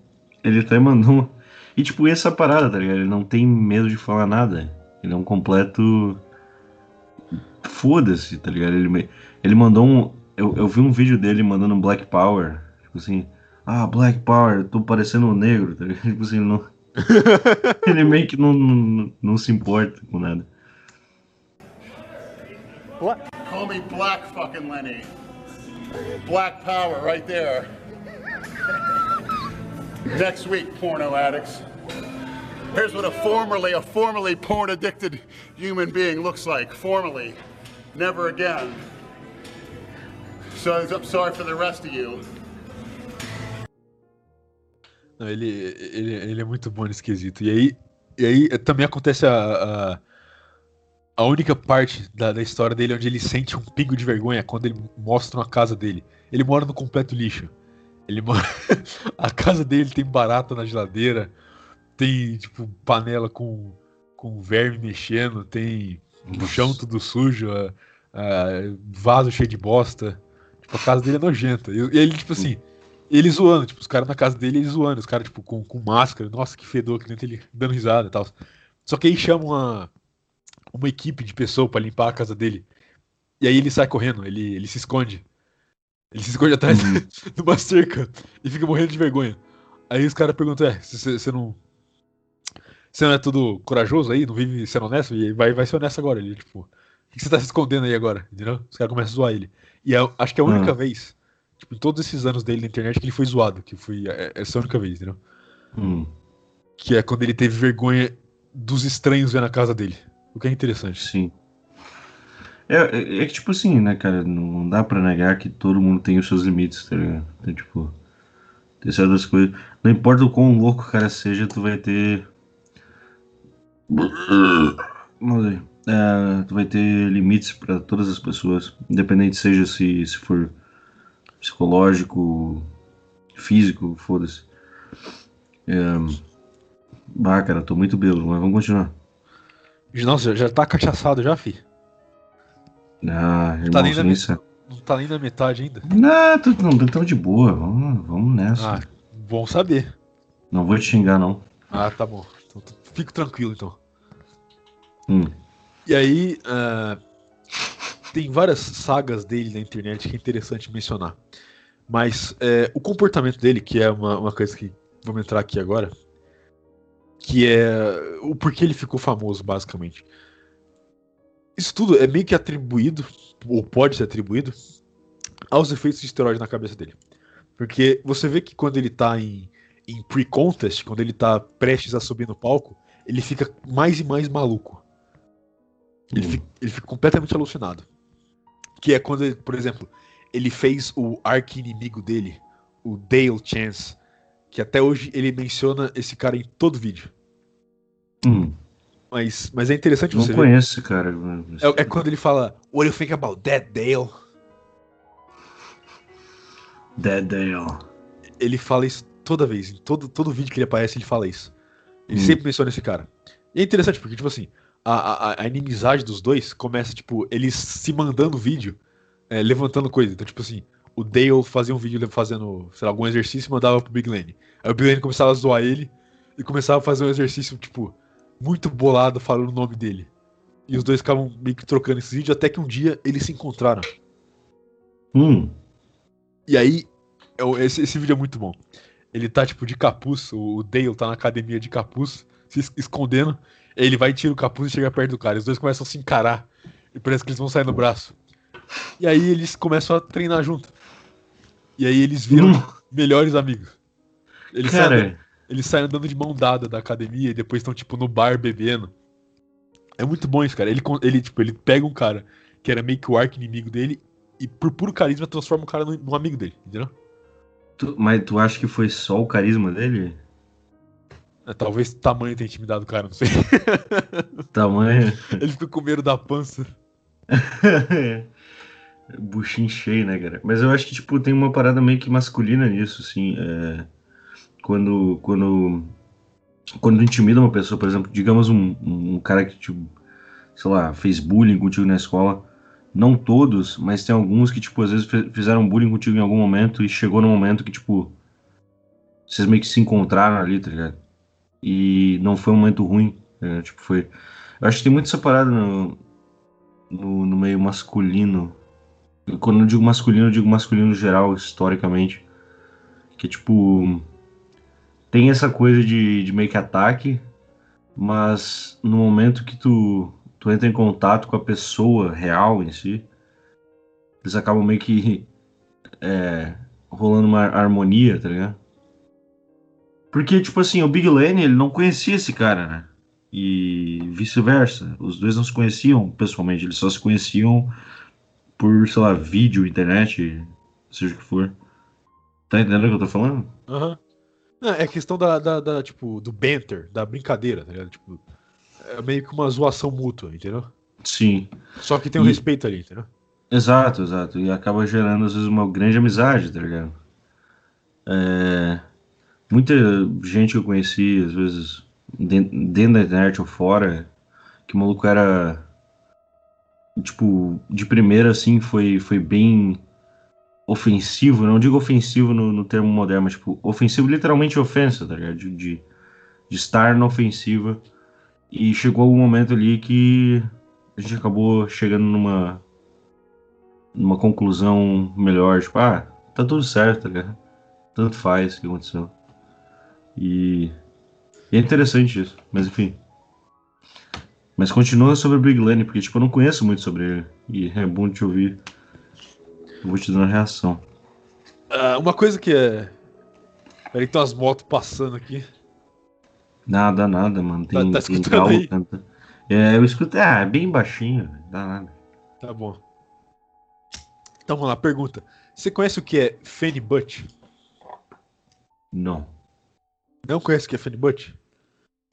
Ele até mandou. E tipo, essa parada, tá ligado? Ele não tem medo de falar nada. Ele é um completo. Foda-se, tá ligado? Ele, ele mandou um. Eu, eu vi um vídeo dele mandando um Black Power. Tipo assim. Ah, Black Power, eu tô parecendo um negro, tá ligado? Tipo assim, ele não. ele meio que não, não, não se importa com nada. Call me Black fucking Lenny. Black power right there. Next week, porno addicts. Here's what a formerly, a formerly porn addicted human being looks like. Formerly. Never again. So I'm sorry for the rest of you. Não, ele, ele, ele é muito bom nesse quesito. E aí, e aí eh, também acontece a, a, a única parte da, da história dele onde ele sente um pingo de vergonha quando ele mostra a casa dele. Ele mora no completo lixo. Ele mora. a casa dele tem barata na geladeira, tem, tipo, panela com, com verme mexendo, tem o chão tudo sujo, a- a- vaso cheio de bosta. Tipo, a casa dele é nojenta. E, ele, tipo assim, ele zoando, tipo, os caras na casa dele ele zoando, os caras, tipo, com, com máscara, nossa, que fedor, que nem ele dando risada e tal. Só que aí chama uma, uma equipe de pessoa pra limpar a casa dele. E aí ele sai correndo, ele, ele se esconde. Ele se esconde atrás Uhum. de uma cerca e fica morrendo de vergonha. Aí os caras perguntam, é, você não. Você não é tudo corajoso aí, não vive sendo honesto? E vai, vai ser honesto agora. Ele, tipo, o que você tá se escondendo aí agora? Entendeu? Os caras começam a zoar ele. E é- acho que é a única Ah. vez, tipo, em todos esses anos dele na internet, que ele foi zoado. Que foi é- essa única vez, entendeu? Hum. Que é quando ele teve vergonha dos estranhos ver na casa dele. O que é interessante. Sim. É, é, é que, tipo assim, né, cara, não dá pra negar que todo mundo tem os seus limites, tá ligado? Então, tipo, tem certas coisas. Não importa o quão louco o cara seja, tu vai ter. Vamos ver. É, tu vai ter limites pra todas as pessoas, independente seja se, se for psicológico, físico, foda-se. É... Bah, cara, tô muito bêbado, mas vamos continuar. Nossa, já tá cachaçado já, fi? Ah, Tá nem irmão, na nem me- sabe. Não tá nem na metade ainda. Não, tô, não, tô de boa, vamos, vamos nessa. Ah, bom saber. Não vou te xingar, não. Ah, tá bom. Fico tranquilo, então. Hum. E aí, ah, tem várias sagas dele na internet que é interessante mencionar. Mas é, o comportamento dele, que é uma, uma coisa que vamos entrar aqui agora, que é o porquê ele ficou famoso, basicamente. Isso tudo é meio que atribuído, ou pode ser atribuído, aos efeitos de esteroide na cabeça dele. Porque você vê que quando ele tá em, em pre-contest, quando ele tá prestes a subir no palco, ele fica mais e mais maluco. Ele, Hum. fica, ele fica completamente alucinado. Que é quando, ele, por exemplo, ele fez o arqui-inimigo dele, o Dale Chance, que até hoje ele menciona esse cara em todo vídeo. Hum. Mas, mas é interessante Não você ver. conheço esse cara. É, é quando ele fala, What do you think about that, Dale? Dead Dale. Ele fala isso toda vez. Em todo, todo vídeo que ele aparece, ele fala isso. Ele sempre menciona esse cara. E é interessante, porque, tipo assim, a, a, a inimizade dos dois começa, tipo, eles se mandando vídeo, é, levantando coisa. Então, tipo assim, o Dale fazia um vídeo fazendo, sei lá, algum exercício e mandava pro Big Lane. Aí o Big Lane começava a zoar ele e começava a fazer um exercício, tipo, muito bolado falando o nome dele. E os dois ficavam meio que trocando esse vídeo até que um dia eles se encontraram. Hum. E aí, é esse, esse vídeo é muito bom. Ele tá, tipo, de capuz, o Dale tá na academia de capuz, se es- escondendo. Ele vai, tira o capuz e chega perto do cara. Os dois começam a se encarar. E parece que eles vão sair no braço. E aí eles começam a treinar junto. E aí eles viram Hum. melhores amigos. Eles saem, andando, Cara, eles saem andando de mão dada da academia e depois estão, tipo, no bar bebendo. É muito bom isso, cara. Ele, ele, tipo, ele pega um cara que era meio que o arco inimigo dele e, por puro carisma, transforma o cara num amigo dele, entendeu? Tu- mas tu acha que foi só o carisma dele? É, talvez o tamanho tenha intimidado o cara, não sei. Tamanho. Ele fica com medo da pança. Buchinho cheio, né, cara? Mas eu acho que, tipo, tem uma parada meio que masculina nisso, assim. é, Quando, quando, quando intimida uma pessoa, por exemplo, digamos um, um cara que, tipo, sei lá, fez bullying contigo na escola. Não todos, mas tem alguns que, tipo, às vezes fizeram bullying contigo em algum momento e chegou no momento que, tipo, vocês meio que se encontraram ali, tá ligado? E não foi um momento ruim, ligado? Tipo, foi... Eu acho que tem muito essa parada no, no, no meio masculino quando eu digo masculino, eu digo masculino geral, historicamente. Que, tipo, tem essa coisa de, de meio que ataque, mas no momento que tu, tu entra em contato com a pessoa real em si, eles acabam meio que é, rolando uma harmonia, tá ligado? Porque, tipo assim, o Big Lane, ele não conhecia esse cara, né? E vice-versa. Os dois não se conheciam pessoalmente, eles só se conheciam por, sei lá, vídeo, internet, seja o que for. Tá entendendo o que eu tô falando? Aham. Não, é questão da, da, da, tipo, do banter, da brincadeira, tá ligado? Tipo, é meio que uma zoação mútua, entendeu? Sim. Só que tem um E- respeito ali, entendeu? Exato, exato. E acaba gerando, às vezes, uma grande amizade, tá ligado? É, Muita gente que eu conheci, às vezes, den- dentro da internet ou fora, que o maluco era. Tipo, de primeira, assim, foi, foi bem ofensivo. Não digo ofensivo no, no termo moderno, mas, tipo, ofensivo literalmente ofensa, tá ligado? De, de, de estar na ofensiva. E chegou algum momento ali que a gente acabou chegando numa numa conclusão melhor, tipo, ah, tá tudo certo, tá ligado? Tanto faz o que aconteceu. E, e é interessante isso, mas enfim. Mas continua sobre o Big Lane, porque tipo, eu não conheço muito sobre ele. E é bom te ouvir. Eu vou te dando a reação. Ah, uma coisa que é. Peraí, tem umas motos passando aqui. Nada, nada, mano. Tem, Tá- tá tem escutando canta. É, eu escuto. Ah, é bem baixinho, velho. Dá nada. Tá bom. Então vamos lá, pergunta. Você conhece o que é Fanny Butt? Não. Não conhece o que é Fanny Butt?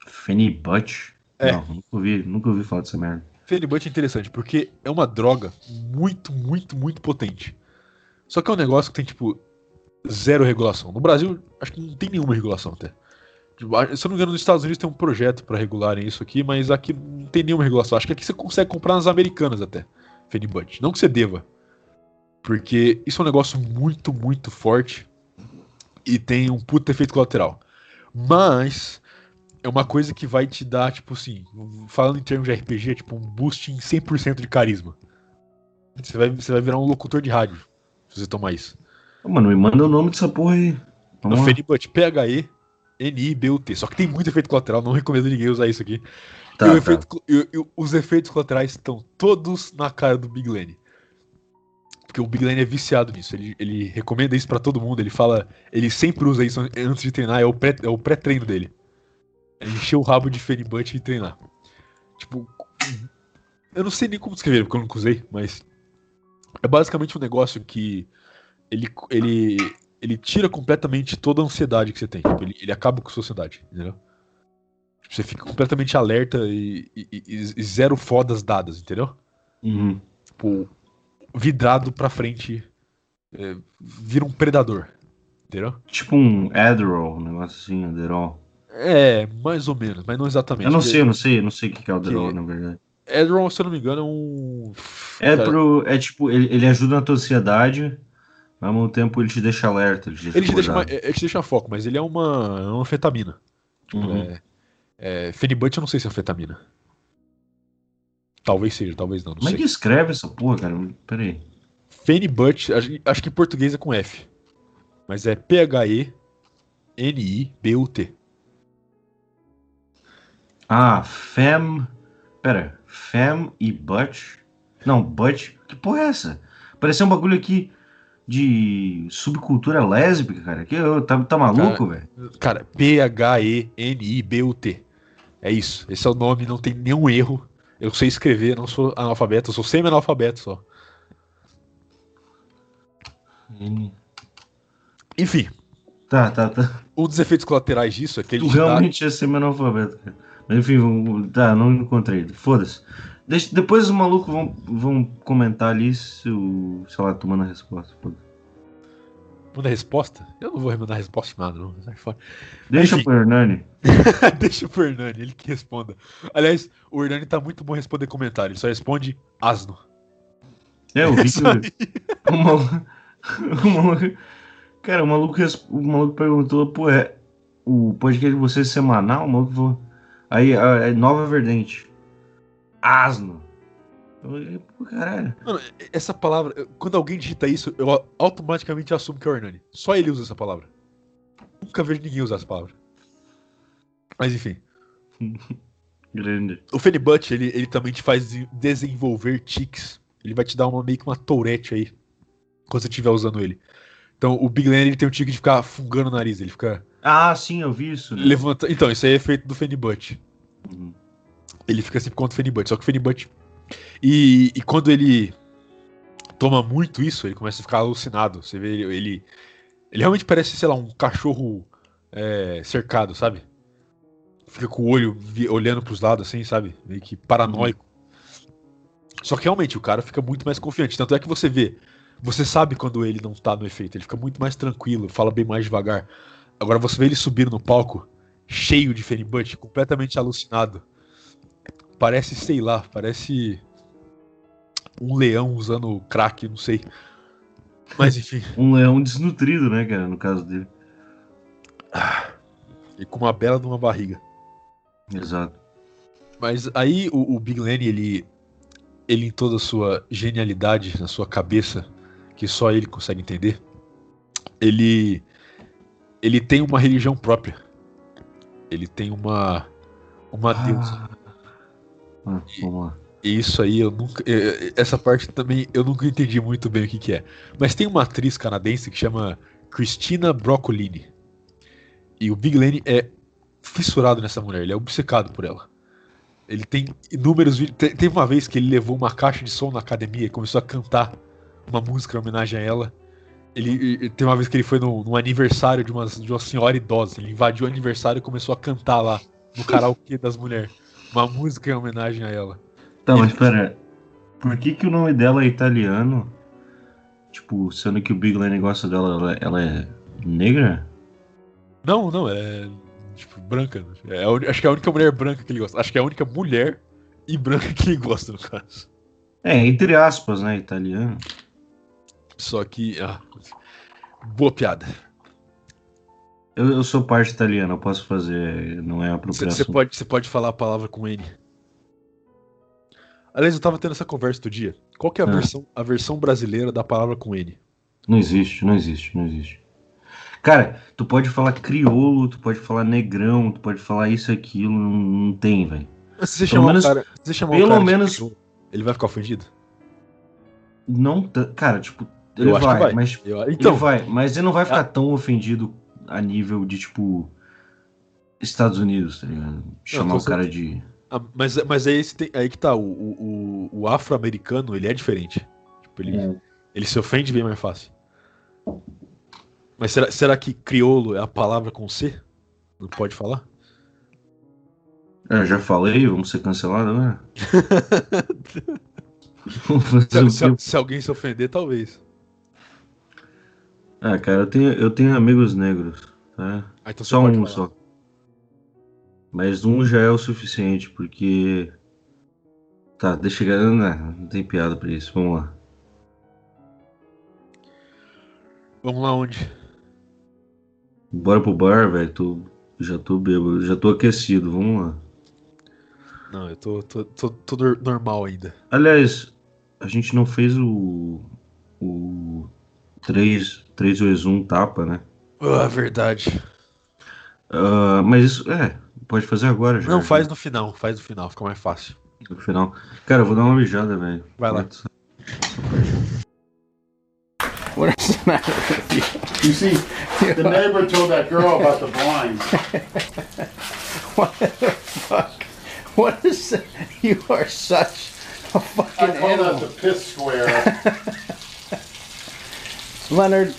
Fanny Butt? É. Não, nunca ouvi, nunca ouvi falar dessa merda. Fanny Butt é interessante porque é uma droga muito, muito, muito potente. Só que é um negócio que tem, tipo, zero regulação. No Brasil, acho que não tem nenhuma regulação até. Se eu não me engano, nos Estados Unidos tem um projeto pra regularem isso aqui, mas aqui não tem nenhuma regulação. Acho que aqui você consegue comprar nas americanas até, Fanny Butt. Não que você deva. Porque isso é um negócio muito, muito forte e tem um puta efeito colateral. Mas é uma coisa que vai te dar, tipo assim, falando em termos de RPG, tipo um boost em 100% de carisma. Você vai, você vai virar um locutor de rádio se você tomar isso. Mano, me manda o nome dessa porra aí. Vamos No lá. Fenibut, P-H-E-N-I-B-U-T. Só que tem muito efeito colateral, não recomendo ninguém usar isso aqui. Tá, o tá. efeito co- e- e os efeitos colaterais estão todos na cara do Big Lenny. Porque o Big Lenny é viciado nisso. Ele, ele recomenda isso pra todo mundo. Ele fala. Ele sempre usa isso an- antes de treinar. É o pré- é pré-treino dele. É encher o rabo de Fenibut e treinar. Tipo. Eu não sei nem como descrever, porque eu nunca usei, mas. É basicamente um negócio que. Ele, ele, ele tira completamente toda a ansiedade que você tem. Tipo, ele, ele acaba com a sua ansiedade, entendeu? Tipo, Você fica completamente alerta e, e- e- e zero fodas dadas, entendeu? Uhum. Tipo, vidrado pra frente, é, vira um predador, entendeu? Tipo um Adderall, um negócio assim, Adderall. É, mais ou menos, mas não exatamente. Eu não sei, eu não sei, eu não sei o que é o Adderall, Que- na verdade. Adderall, se eu não me engano, é um. É, pro, é tipo, ele, ele ajuda na tua ansiedade, mas ao mesmo tempo ele te deixa alerta, ele te deixa Ele te, deixa, mais- ele te deixa foco, mas ele é uma, é uma anfetamina. Tipo, Uhum. é, é, Fenibut eu não sei se é anfetamina. Talvez seja, talvez não, não Como é sei. que escreve essa porra, cara? Pera aí. Fenibut, acho, acho que em português é com F. Mas é P-H-E-N-I-B-U-T. Ah, Fem. Pera, Fem e Butch. Não, Butch. Que porra é essa? Pareceu um bagulho aqui de subcultura lésbica, cara. Que, ô, tá, tá maluco, velho? Cara, P-H-E-N-I-B-U-T. É isso. Esse é o nome, não tem nenhum erro. Eu sei escrever, não sou analfabeto, eu sou semi-analfabeto só. Enfim, Tá, tá, tá. um dos efeitos colaterais disso é que ele Tu te dá- realmente é semi-analfabeto, cara. Mas enfim, tá, não encontrei. Foda-se. Deixa- Depois os malucos vão, vão comentar ali se o. sei lá, tomando a resposta. Foda-se. Manda resposta? Eu não vou mandar resposta de nada, não. Sai fora. Deixa Enfim. pro Hernani. Deixa pro Hernani, ele que responda. Aliás, o Hernani tá muito bom responder comentário, ele só responde asno. É, eu vi Isso que aí. o, o maluco. O maluco. Cara, o maluco, o maluco perguntou, pô, é. O podcast de vocês é semanal? O maluco falou. Aí, a- é Nova Verdente. Asno. Eu falei, pô, caralho. Mano, essa palavra, quando alguém digita isso, eu automaticamente assumo que é o Hernani. Só ele usa essa palavra. Nunca vejo ninguém usar essa palavra. Mas enfim. Grande. O Fenibut, ele, ele também te faz de- desenvolver tics. Ele vai te dar uma meio que uma tourette aí. Quando você estiver usando ele. Então, o Big Land, ele tem o tique de ficar fungando o nariz. Ele fica Ah, sim, eu vi isso. né? levantando. Então, isso aí é efeito do Fenibut. Ele fica sempre contra o Fenibut. Só que o Fenibut. E, e quando ele toma muito isso, ele começa a ficar alucinado. Você vê ele. Ele, ele realmente parece, sei lá, um cachorro é, cercado, sabe? Fica com o olho olhando pros lados, assim, sabe? Meio que paranoico. Só que realmente o cara fica muito mais confiante. Tanto é que você vê. Você sabe quando ele não tá no efeito. Ele fica muito mais tranquilo, fala bem mais devagar. Agora você vê ele subindo no palco, cheio de Fenibut, completamente alucinado. Parece, sei lá, parece um leão usando crack, não sei. Mas enfim, Um leão desnutrido, né, cara, no caso dele. e com uma bela de uma barriga. Exato. Mas aí o, o Big Lenny, ele, ele em toda a sua genialidade, na sua cabeça, que só ele consegue entender, ele, ele tem uma religião própria. Ele tem uma, uma deusa. Ah, vamos lá. E isso aí eu nunca. eh, eh, Essa parte também eu nunca entendi muito bem o que, que é. Mas tem uma atriz canadense que chama Christina Broccolini. E o Big Lenny é fissurado nessa mulher, ele é obcecado por ela. Ele tem inúmeros vídeos. Te- Teve uma vez que ele levou uma caixa de som na academia e começou a cantar uma música em homenagem a ela. Ele, tem uma vez que ele foi no, num aniversário de uma, de uma senhora idosa. Ele invadiu o aniversário e começou a cantar lá, no karaokê das mulheres. Uma música em homenagem a ela. Tá, mas pera. Por que, que o nome dela é italiano? Tipo, sendo que o Big Lane gosta dela, ela, ela é negra? Não, não, é. Tipo, branca. É acho que é a única mulher branca que ele gosta. Acho que é a única mulher e branca que ele gosta, no caso. É, entre aspas, né? Italiano. Só que. Ah, boa piada. Eu, eu sou parte italiana, eu posso fazer. Não é Você apropriação. pode, você pode falar a palavra com N. Aliás, eu tava tendo essa conversa outro dia. Qual que é a, Ah. versão, a versão brasileira da palavra com N? Não existe, não existe, não existe. Cara, tu pode falar crioulo, tu pode falar negrão, tu pode falar isso e aquilo, não, não tem, velho. Se você chamar menos- o cara, se você chamar o pelo cara de menos- crioulo, ele vai ficar ofendido? Não, cara, tipo, ele vai, vai. mas Eu- ele então, vai, mas ele não vai ficar Ah. tão ofendido a nível de tipo Estados Unidos, tá ligado? Chamar o cara de ah, mas, mas aí, você tem- aí que tá, o, o, o- afro-americano, ele é diferente. Tipo, ele, É. ele se ofende bem mais fácil. Mas será, será que crioulo é a palavra com C? Não pode falar? É, já falei, vamos ser cancelados, né? Se, o se- se alguém se ofender, talvez. Ah, cara, eu tenho, eu tenho amigos negros, tá? Ah, então Só um só. Mas um já é o suficiente, porque. Tá, deixa eu. Não, não tem piada pra isso, vamos lá. Vamos lá onde? Bora pro bar, velho. Tô, já tô bêbado, já tô aquecido, vamos lá. Não, eu tô, tô, tô, tô nor- normal ainda. Aliás, a gente não fez o. O 3, 3 vezes 1 tapa, né? Ah, verdade. Ah, mas isso, é, pode fazer agora já. Não, faz no final, faz no final, fica mais fácil. No final. Cara, eu vou dar uma mijada, velho. Vai lá. What is the matter with you? You see, the neighbor told that girl about the blinds. What the fuck? What is that? You are such a I fucking call that animal. the piss square. Leonard,